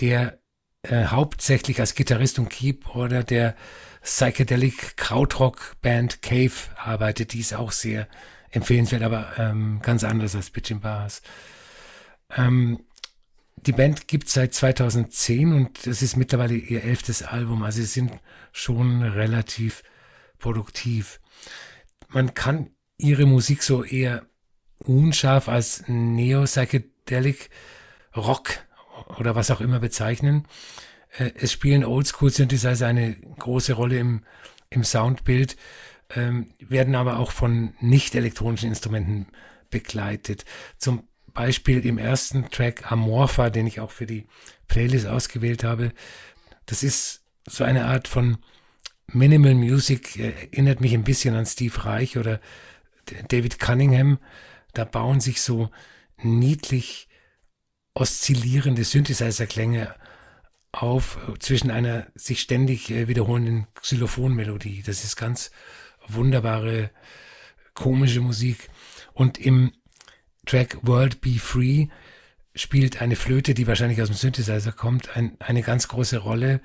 der äh, hauptsächlich als Gitarrist und Keyboarder der Psychedelic Krautrock Band Cave arbeitet. Die ist auch sehr empfehlenswert, aber ähm, ganz anders als Bitchin Bars. Ähm, die Band gibt seit 2010 und das ist mittlerweile ihr elftes Album. Also sie sind schon relativ produktiv. Man kann ihre Musik so eher unscharf als Neo-Psychedelic Rock oder was auch immer bezeichnen. Äh, es spielen Oldschool-Synthesizer eine große Rolle im, im Soundbild, ähm, werden aber auch von nicht elektronischen Instrumenten begleitet. Zum Beispiel im ersten Track Amorpha, den ich auch für die Playlist ausgewählt habe. Das ist so eine Art von Minimal Music, erinnert mich ein bisschen an Steve Reich oder David Cunningham, da bauen sich so niedlich oszillierende Synthesizer-Klänge auf zwischen einer sich ständig äh, wiederholenden Xylophonmelodie. Das ist ganz wunderbare, komische Musik. Und im Track World Be Free spielt eine Flöte, die wahrscheinlich aus dem Synthesizer kommt, ein, eine ganz große Rolle.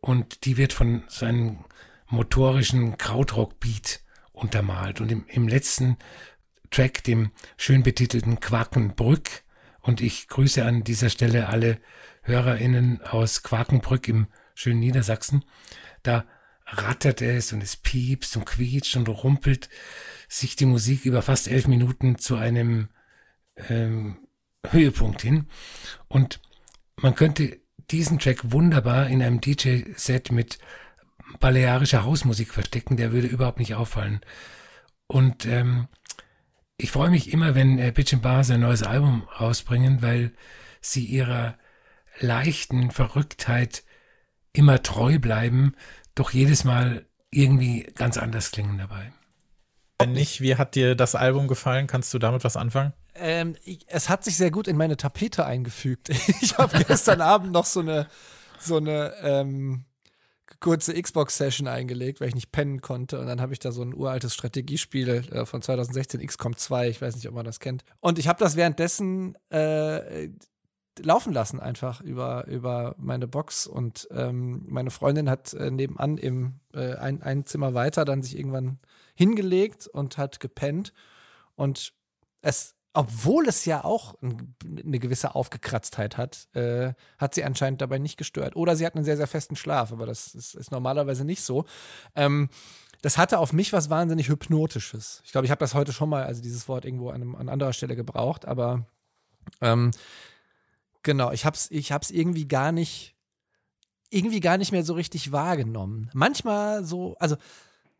Und die wird von so einem motorischen Krautrock-Beat untermalt. Und im, im letzten Track, dem schön betitelten Quakenbrück, und ich grüße an dieser Stelle alle HörerInnen aus Quakenbrück im schönen Niedersachsen, da rattert es und es piepst und quietscht und rumpelt sich die Musik über fast elf Minuten zu einem ähm, Höhepunkt hin. Und man könnte diesen Track wunderbar in einem DJ-Set mit balearische Hausmusik verstecken, der würde überhaupt nicht auffallen. Und ähm, ich freue mich immer, wenn äh, Bitch Bar sein neues Album rausbringen, weil sie ihrer leichten Verrücktheit immer treu bleiben, doch jedes Mal irgendwie ganz anders klingen dabei. Wenn nicht, wie hat dir das Album gefallen? Kannst du damit was anfangen? Ähm, ich, es hat sich sehr gut in meine Tapete eingefügt. [LAUGHS] Ich habe gestern Abend noch so eine, so eine ähm, kurze Xbox-Session eingelegt, weil ich nicht pennen konnte. Und dann habe ich da so ein uraltes Strategiespiel äh, von 2016, XCOM 2, ich weiß nicht, ob man das kennt. Und ich habe das währenddessen äh, laufen lassen, einfach über, über meine Box. Und ähm, meine Freundin hat äh, nebenan im äh, ein, ein Zimmer weiter dann sich irgendwann hingelegt und hat gepennt. Und es obwohl es ja auch eine gewisse Aufgekratztheit hat, äh, hat sie anscheinend dabei nicht gestört. Oder sie hat einen sehr, sehr festen Schlaf, aber das ist, ist normalerweise nicht so. Ähm, das hatte auf mich was wahnsinnig Hypnotisches. Ich glaube, ich habe das heute schon mal, also dieses Wort irgendwo an, an anderer Stelle gebraucht, aber ähm, genau, ich habe es ich hab's irgendwie gar nicht, irgendwie gar nicht mehr so richtig wahrgenommen. Manchmal so, also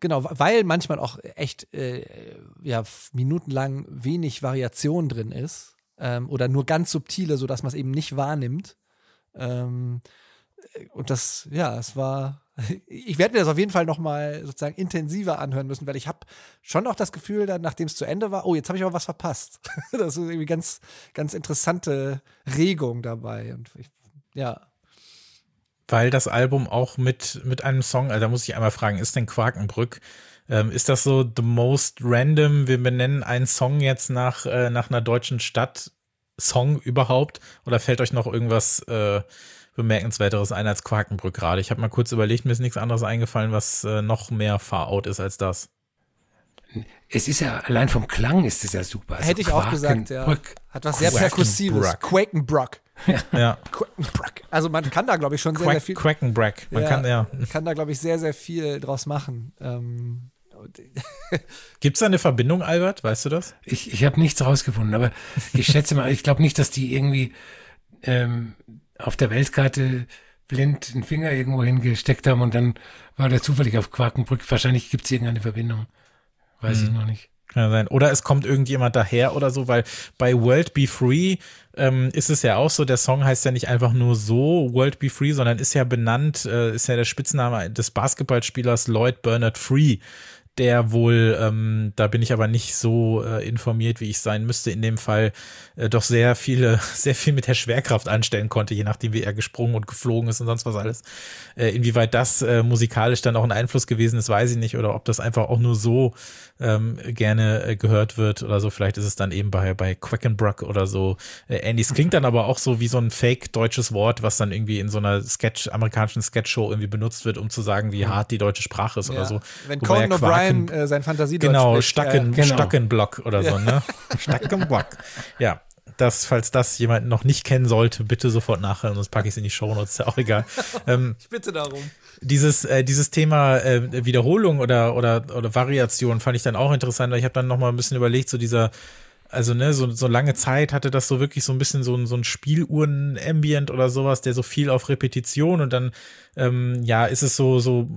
Genau, weil manchmal auch echt äh, ja, minutenlang wenig Variation drin ist ähm, oder nur ganz subtile, sodass man es eben nicht wahrnimmt. Ähm, und das, ja, es war, [LAUGHS] ich werde mir das auf jeden Fall nochmal sozusagen intensiver anhören müssen, weil ich habe schon auch das Gefühl, dann, nachdem es zu Ende war, oh, jetzt habe ich aber was verpasst. [LAUGHS] das ist irgendwie ganz, ganz interessante Regung dabei. Und ich, ja, weil das Album auch mit, mit einem Song, also da muss ich einmal fragen, ist denn Quakenbrück, ähm, ist das so the most random, wir benennen einen Song jetzt nach, äh, nach einer deutschen Stadt, Song überhaupt? Oder fällt euch noch irgendwas äh, Bemerkenswerteres ein als Quakenbrück gerade? Ich habe mal kurz überlegt, mir ist nichts anderes eingefallen, was äh, noch mehr Far-Out ist als das. Es ist ja, allein vom Klang ist es ja super. Also Hätte ich auch gesagt, ja. Hat was sehr Perkussives. Quakenbrock. Ja. Also man kann da, glaube ich, schon sehr, Quack, sehr viel. Quackenbrack. Man ja, kann, ja. kann da, glaube ich, sehr, sehr viel draus machen. Ähm, Gibt es da eine Verbindung, Albert? Weißt du das? Ich, ich habe nichts rausgefunden, aber ich schätze mal, ich glaube nicht, dass die irgendwie ähm, auf der Weltkarte blind den Finger irgendwo hingesteckt haben und dann war der zufällig auf Quakenbrück. Wahrscheinlich gibt es irgendeine Verbindung. Weiß hm. ich noch nicht. Kann sein. Oder es kommt irgendjemand daher oder so, weil bei World Be Free ähm, ist es ja auch so, der Song heißt ja nicht einfach nur so World Be Free, sondern ist ja benannt, äh, ist ja der Spitzname des Basketballspielers Lloyd Bernard Free der wohl, ähm, da bin ich aber nicht so äh, informiert, wie ich sein müsste, in dem Fall äh, doch sehr viele, [LAUGHS] sehr viel mit der Schwerkraft anstellen konnte, je nachdem, wie er gesprungen und geflogen ist und sonst was alles. Äh, inwieweit das äh, musikalisch dann auch ein Einfluss gewesen ist, weiß ich nicht, oder ob das einfach auch nur so ähm, gerne äh, gehört wird oder so. Vielleicht ist es dann eben bei, bei Quackenbrock oder so äh, ähnlich. Es klingt dann aber auch so wie so ein fake deutsches Wort, was dann irgendwie in so einer Sketch, amerikanischen Sketch-Show irgendwie benutzt wird, um zu sagen, wie hart die deutsche Sprache ist ja. oder so. Wenn Conan O'Brien äh, sein Fantasie Genau, Stacken, äh, genau. Stackenblock oder so, ne? [LAUGHS] Stackenblock. Ja das, falls das jemand noch nicht kennen sollte, bitte sofort nachhören, sonst packe ich es in die Show Notes, ist ja auch egal. [LAUGHS] Ähm, ich bitte darum. Dieses, äh, dieses Thema äh, Wiederholung oder, oder, oder Variation fand ich dann auch interessant, weil ich habe dann noch mal ein bisschen überlegt, so dieser also ne, so, so lange Zeit hatte das so wirklich so ein bisschen so ein, so ein Spieluhren-Ambient oder sowas, der so viel auf Repetition und dann, ähm, ja, ist es so, so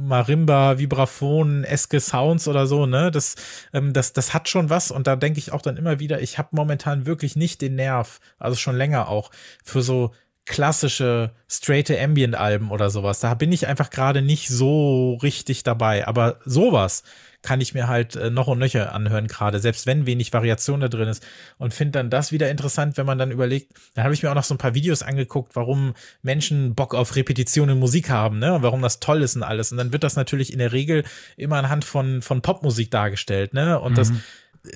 Marimba, Vibraphon, eske Sounds oder so, ne? Das, ähm, das, das hat schon was und da denke ich auch dann immer wieder, ich habe momentan wirklich nicht den Nerv, also schon länger auch, für so klassische straighte Ambient-Alben oder sowas. Da bin ich einfach gerade nicht so richtig dabei. Aber sowas kann ich mir halt äh, noch und nöcher anhören gerade, selbst wenn wenig Variation da drin ist. Und finde dann das wieder interessant, wenn man dann überlegt, da habe ich mir auch noch so ein paar Videos angeguckt, warum Menschen Bock auf Repetition in Musik haben, ne? Und warum das toll ist und alles. Und dann wird das natürlich in der Regel immer anhand von, von Popmusik dargestellt, ne? Und mhm. das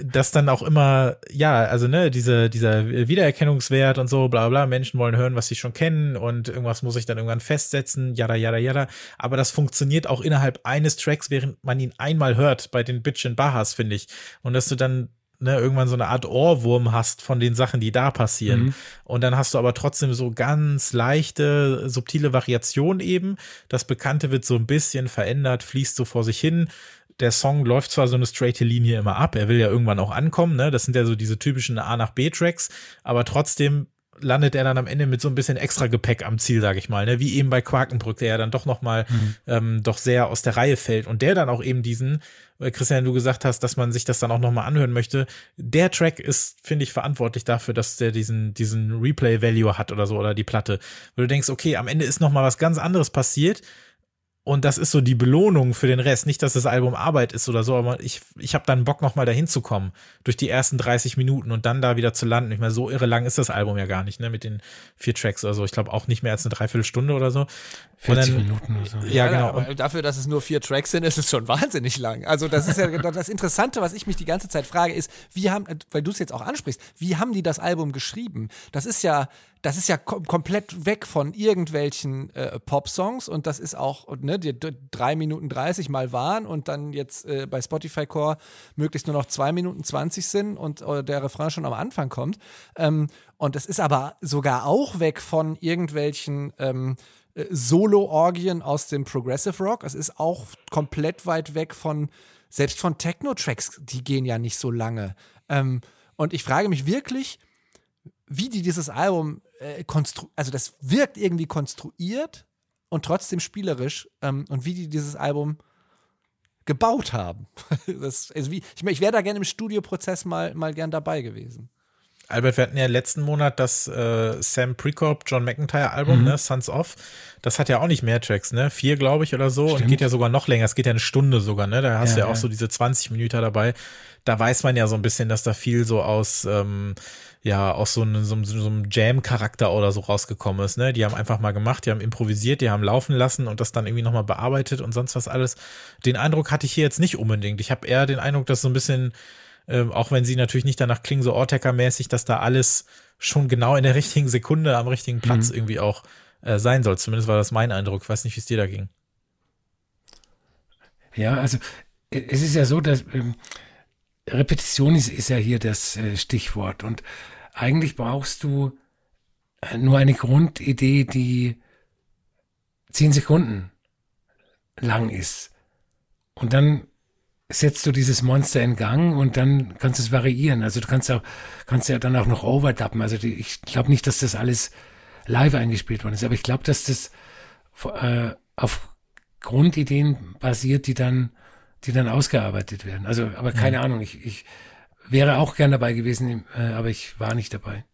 das dann auch immer, ja, also ne, diese, dieser Wiedererkennungswert und so, bla bla, Menschen wollen hören, was sie schon kennen und irgendwas muss ich dann irgendwann festsetzen, jada, jada, jada. Aber das funktioniert auch innerhalb eines Tracks, während man ihn einmal hört, bei den Bitchin Bahas, finde ich. Und dass du dann ne, irgendwann so eine Art Ohrwurm hast von den Sachen, die da passieren. Mhm. Und dann hast du aber trotzdem so ganz leichte, subtile Variationen eben. Das Bekannte wird so ein bisschen verändert, fließt so vor sich hin der Song läuft zwar so eine straighte Linie immer ab, er will ja irgendwann auch ankommen, ne? Das sind ja so diese typischen A nach B Tracks, aber trotzdem landet er dann am Ende mit so ein bisschen extra Gepäck am Ziel, sage ich mal, ne? wie eben bei Quakenbrück, der ja dann doch noch mal mhm. ähm, doch sehr aus der Reihe fällt und der dann auch eben diesen, äh, Christian, du gesagt hast, dass man sich das dann auch noch mal anhören möchte. Der Track ist, finde ich, verantwortlich dafür, dass der diesen diesen Replay Value hat oder so oder die Platte, weil du denkst, okay, am Ende ist noch mal was ganz anderes passiert Und das ist so die Belohnung für den Rest. Nicht, dass das Album Arbeit ist oder so, aber ich, ich habe dann Bock, nochmal dahin zu kommen. Durch die ersten 30 Minuten und dann da wieder zu landen. Ich meine, so irre lang ist das Album ja gar nicht, ne? Mit den vier Tracks oder so. Ich glaube auch nicht mehr als eine Dreiviertelstunde oder so. 40 dann, Minuten oder so. Ja, genau. Aber dafür, dass es nur vier Tracks sind, ist es schon wahnsinnig lang. Also, das ist ja das Interessante, was ich mich die ganze Zeit frage, ist, wie haben, weil du es jetzt auch ansprichst, wie haben die das Album geschrieben? Das ist ja, das ist ja kom komplett weg von irgendwelchen äh, Pop-Songs und das ist auch, ne, die drei Minuten 30 mal waren und dann jetzt äh, bei Spotify Core möglichst nur noch zwei Minuten 20 sind und äh, der Refrain schon am Anfang kommt. Ähm, und es ist aber sogar auch weg von irgendwelchen ähm, äh, Solo-Orgien aus dem Progressive Rock. Es ist auch komplett weit weg von, selbst von Techno-Tracks, die gehen ja nicht so lange. Ähm, und ich frage mich wirklich, wie die dieses Album äh, konstru also das wirkt irgendwie konstruiert und trotzdem spielerisch ähm, und wie die dieses Album gebaut haben. [LAUGHS] das, also wie, ich, ich wäre da gerne im Studioprozess mal, mal gern dabei gewesen. Albert, wir hatten ja letzten Monat das äh, Sam Precorp John McIntyre Album, mhm. ne, Sons of. Das hat ja auch nicht mehr Tracks, ne? Vier, glaube ich, oder so. Stimmt. Und geht ja sogar noch länger. Es geht ja eine Stunde sogar, ne? Da hast ja, du ja, ja auch so diese 20 Minuten dabei. Da weiß man ja so ein bisschen, dass da viel so aus ähm, ja auch so, eine, so, so einem Jam-Charakter oder so rausgekommen ist. Ne? Die haben einfach mal gemacht, die haben improvisiert, die haben laufen lassen und das dann irgendwie nochmal bearbeitet und sonst was alles. Den Eindruck hatte ich hier jetzt nicht unbedingt. Ich habe eher den Eindruck, dass so ein bisschen, äh, auch wenn sie natürlich nicht danach klingen, so Ortecker-mäßig, dass da alles schon genau in der [LAUGHS] richtigen Sekunde am richtigen Platz mhm. irgendwie auch äh, sein soll. Zumindest war das mein Eindruck. Ich weiß nicht, wie es dir da ging. Ja, also es ist ja so, dass ähm, Repetition ist, ist ja hier das äh, Stichwort und eigentlich brauchst du äh, nur eine Grundidee, die zehn Sekunden lang ist. Und dann setzt du dieses Monster in Gang und dann kannst du es variieren. Also du kannst auch, kannst ja dann auch noch overdappen. Also die, ich glaube nicht, dass das alles live eingespielt worden ist, aber ich glaube, dass das äh, auf Grundideen basiert, die dann, die dann ausgearbeitet werden. Also, aber keine mhm. Ahnung, ich, ich Wäre auch gern dabei gewesen, äh, aber ich war nicht dabei.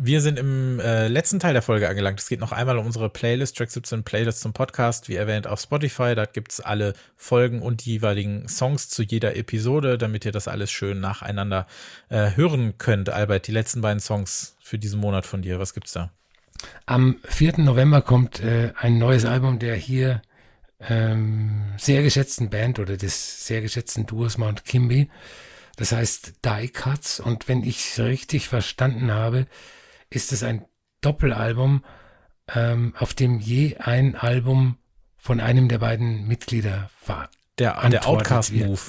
Wir sind im äh, letzten Teil der Folge angelangt. Es geht noch einmal um unsere Playlist, Track 17 Playlist zum Podcast, wie erwähnt auf Spotify. Da gibt es alle Folgen und die jeweiligen Songs zu jeder Episode, damit ihr das alles schön nacheinander äh, hören könnt. Albert, die letzten beiden Songs für diesen Monat von dir, was gibt's da? Am 4. November kommt äh, ein neues Album der hier ähm, sehr geschätzten Band oder des sehr geschätzten Duos Mount Kimby. Das heißt Die Cuts. Und wenn ich richtig verstanden habe, ist es ein Doppelalbum, ähm, auf dem je ein Album von einem der beiden Mitglieder war. Der, der Outcast-Move.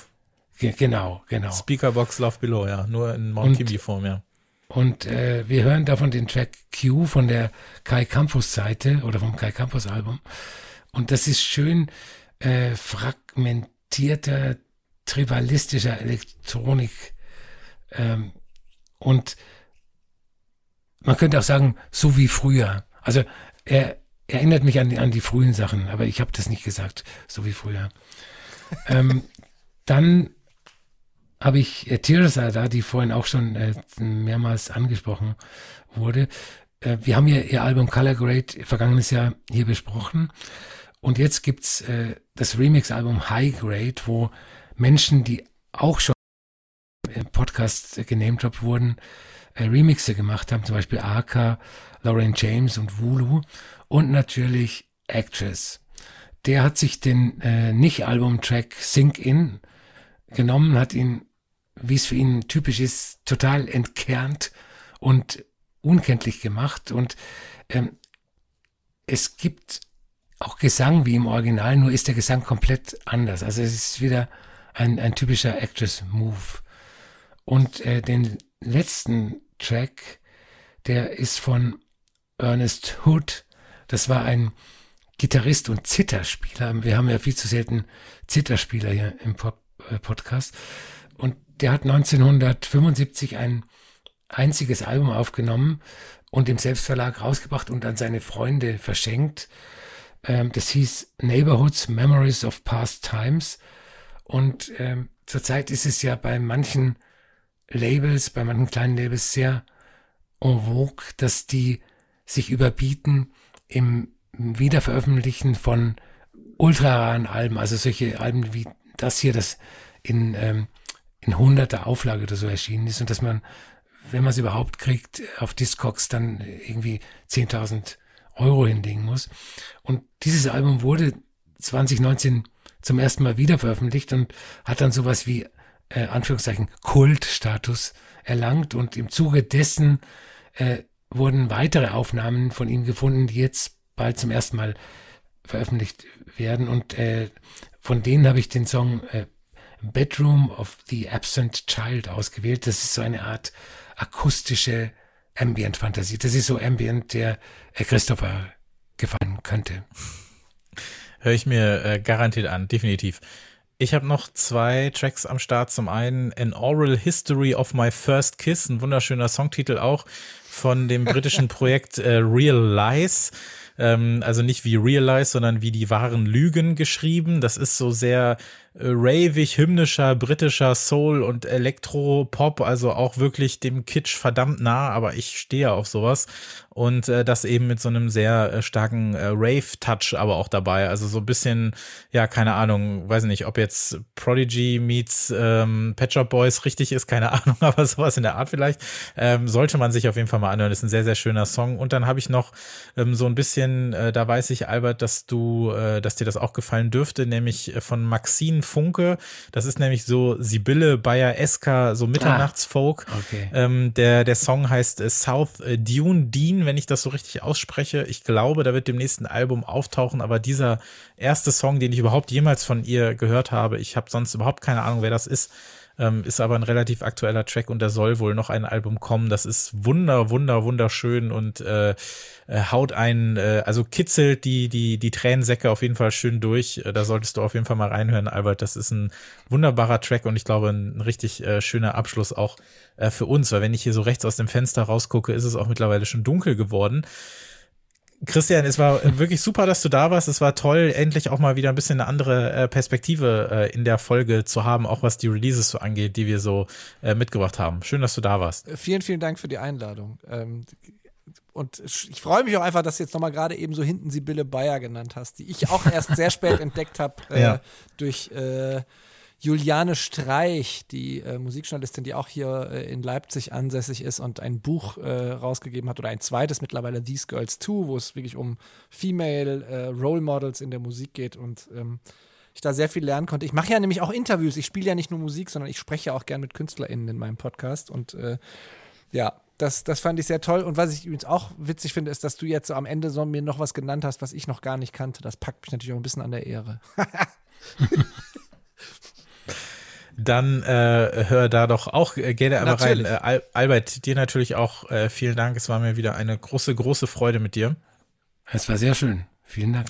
Genau, genau. Speakerbox Love Below, ja. Nur in Mount Kimby-Form, ja. Und äh, wir hören davon den Track Q von der Kai Campus Seite oder vom Kai Campus Album. Und das ist schön äh, fragmentierter, tribalistischer Elektronik. Ähm, und man könnte auch sagen, so wie früher. Also er erinnert mich an die, an die frühen Sachen, aber ich habe das nicht gesagt, so wie früher. [LAUGHS] ähm, dann habe ich äh, Tirza die vorhin auch schon äh, mehrmals angesprochen wurde. Äh, wir haben ja ihr Album Color Grade vergangenes Jahr hier besprochen. Und jetzt gibt's äh, das Remix-Album High Grade, wo Menschen, die auch schon im Podcast genamed wurden, äh, Remixe gemacht haben, zum Beispiel Aka, Lauren James und Wulu und natürlich Actress. Der hat sich den äh, Nicht-Album-Track Sink In genommen, hat ihn, wie es für ihn typisch ist, total entkernt und unkenntlich gemacht. Und ähm, es gibt auch Gesang wie im Original, nur ist der Gesang komplett anders. Also es ist wieder ein, ein typischer Actress-Move. Und äh, den letzten Track, der ist von Ernest Hood. Das war ein Gitarrist und Zitterspieler. Wir haben ja viel zu selten Zitterspieler hier im Pop äh, Podcast. Der hat 1975 ein einziges Album aufgenommen und im Selbstverlag rausgebracht und an seine Freunde verschenkt. Ähm, das hieß Neighborhoods Memories of Past Times. Und ähm, zurzeit ist es ja bei manchen Labels, bei manchen kleinen Labels sehr en vogue, dass die sich überbieten im Wiederveröffentlichen von ultrararen Alben, also solche Alben wie das hier, das in, ähm, in hunderter Auflage oder so erschienen ist und dass man, wenn man es überhaupt kriegt, auf Discogs dann irgendwie 10.000 Euro hinlegen muss. Und dieses Album wurde 2019 zum ersten Mal wieder veröffentlicht und hat dann sowas wie, äh, Anführungszeichen, Kultstatus erlangt und im Zuge dessen äh, wurden weitere Aufnahmen von ihm gefunden, die jetzt bald zum ersten Mal veröffentlicht werden und äh, von denen habe ich den Song äh, Bedroom of the Absent Child ausgewählt. Das ist so eine Art akustische Ambient-Fantasie. Das ist so Ambient, der äh, Christopher gefallen könnte. Höre ich mir äh, garantiert an, definitiv. Ich habe noch zwei Tracks am Start. Zum einen An Oral History of My First Kiss, ein wunderschöner Songtitel auch von dem britischen [LAUGHS] Projekt äh, Real Lies. Ähm, also nicht wie Realize, sondern wie die wahren Lügen geschrieben. Das ist so sehr ravig, hymnischer, britischer Soul und Elektro-Pop, also auch wirklich dem Kitsch verdammt nah, aber ich stehe auf sowas. Und äh, das eben mit so einem sehr äh, starken äh, Rave-Touch aber auch dabei. Also so ein bisschen, ja, keine Ahnung, weiß nicht, ob jetzt Prodigy meets ähm, Pet Shop Boys richtig ist, keine [LAUGHS] Ahnung, aber sowas in der Art vielleicht. Ähm, sollte man sich auf jeden Fall mal anhören. Das ist ein sehr, sehr schöner Song. Und dann habe ich noch ähm, so ein bisschen, äh, da weiß ich, Albert, dass du, äh, dass dir das auch gefallen dürfte, nämlich äh, von Maxine Funke. Das ist nämlich so Sibylle Bayer Eska, so Mitternachtsfolk. Ah, okay. Ähm, der, der Song heißt äh, South Dune Dean, wenn ich das so richtig ausspreche. Ich glaube, da wird dem nächsten Album auftauchen, aber dieser erste Song, den ich überhaupt jemals von ihr gehört habe, ich habe sonst überhaupt keine Ahnung, wer das ist. Ähm, ist aber ein relativ aktueller Track und da soll wohl noch ein Album kommen. Das ist wunder, wunder, wunderschön und äh, äh, haut einen, äh, also kitzelt die, die, die Tränensäcke auf jeden Fall schön durch. Äh, da solltest du auf jeden Fall mal reinhören, Albert. Das ist ein wunderbarer Track und ich glaube, ein richtig äh, schöner Abschluss auch äh, für uns, weil wenn ich hier so rechts aus dem Fenster rausgucke, ist es auch mittlerweile schon dunkel geworden. Christian, es war wirklich super, dass du da warst. Es war toll, endlich auch mal wieder ein bisschen eine andere äh, Perspektive äh, in der Folge zu haben, auch was die Releases so angeht, die wir so äh, mitgebracht haben. Schön, dass du da warst. Vielen, vielen Dank für die Einladung. Ähm, und ich freue mich auch einfach, dass du jetzt nochmal gerade eben so hinten Sibylle Bayer genannt hast, die ich auch erst sehr spät [LAUGHS] entdeckt habe ja. durch Juliane Streich, die äh, Musikjournalistin, die auch hier äh, in Leipzig ansässig ist und ein Buch äh, rausgegeben hat oder ein zweites mittlerweile, These Girls Too, wo es wirklich um Female äh, Role Models in der Musik geht und ähm, ich da sehr viel lernen konnte. Ich mache ja nämlich auch Interviews. Ich spiele ja nicht nur Musik, sondern ich spreche ja auch gern mit KünstlerInnen in meinem Podcast und äh, ja, das, das fand ich sehr toll. Und was ich übrigens auch witzig finde, ist, dass du jetzt so am Ende so mir noch was genannt hast, was ich noch gar nicht kannte. Das packt mich natürlich auch ein bisschen an der Ehre. [LAUGHS] dann äh, hör da doch auch äh, gerne einmal rein. Äh, Al Albert, dir natürlich auch äh, vielen Dank. Es war mir wieder eine große, große Freude mit dir. Es war sehr schön. Vielen Dank.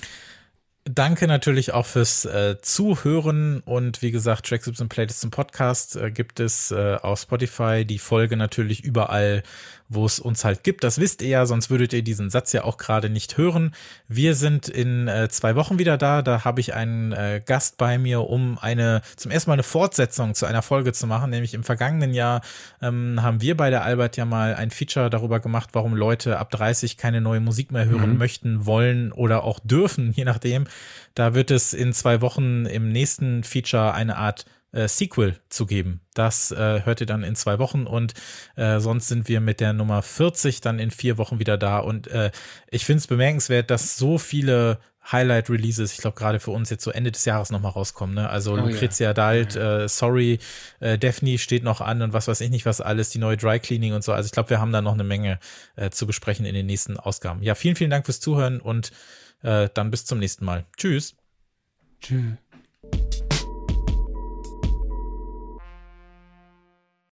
Danke natürlich auch fürs äh, Zuhören und wie gesagt, Tracks und Playlists im Podcast äh, gibt es äh, auf Spotify, die Folge natürlich überall, wo es uns halt gibt. Das wisst ihr ja, sonst würdet ihr diesen Satz ja auch gerade nicht hören. Wir sind in äh, zwei Wochen wieder da. Da habe ich einen äh, Gast bei mir, um eine zum ersten Mal eine Fortsetzung zu einer Folge zu machen. Nämlich im vergangenen Jahr ähm, haben wir bei der Albert ja mal ein Feature darüber gemacht, warum Leute ab 30 keine neue Musik mehr hören mhm. möchten, wollen oder auch dürfen, je nachdem. Da wird es in zwei Wochen im nächsten Feature eine Art äh, Sequel zu geben. Das äh, hört ihr dann in zwei Wochen und äh, sonst sind wir mit der Nummer 40 dann in vier Wochen wieder da. Und äh, ich finde es bemerkenswert, dass so viele Highlight-Releases, ich glaube gerade für uns jetzt so Ende des Jahres nochmal rauskommen. Ne? Also oh, Lucrezia ja. Dalt, äh, Sorry, äh, Daphne steht noch an und was weiß ich nicht, was alles, die neue Dry Cleaning und so. Also ich glaube, wir haben da noch eine Menge äh, zu besprechen in den nächsten Ausgaben. Ja, vielen, vielen Dank fürs Zuhören und äh, dann bis zum nächsten Mal. Tschüss. Tschüss.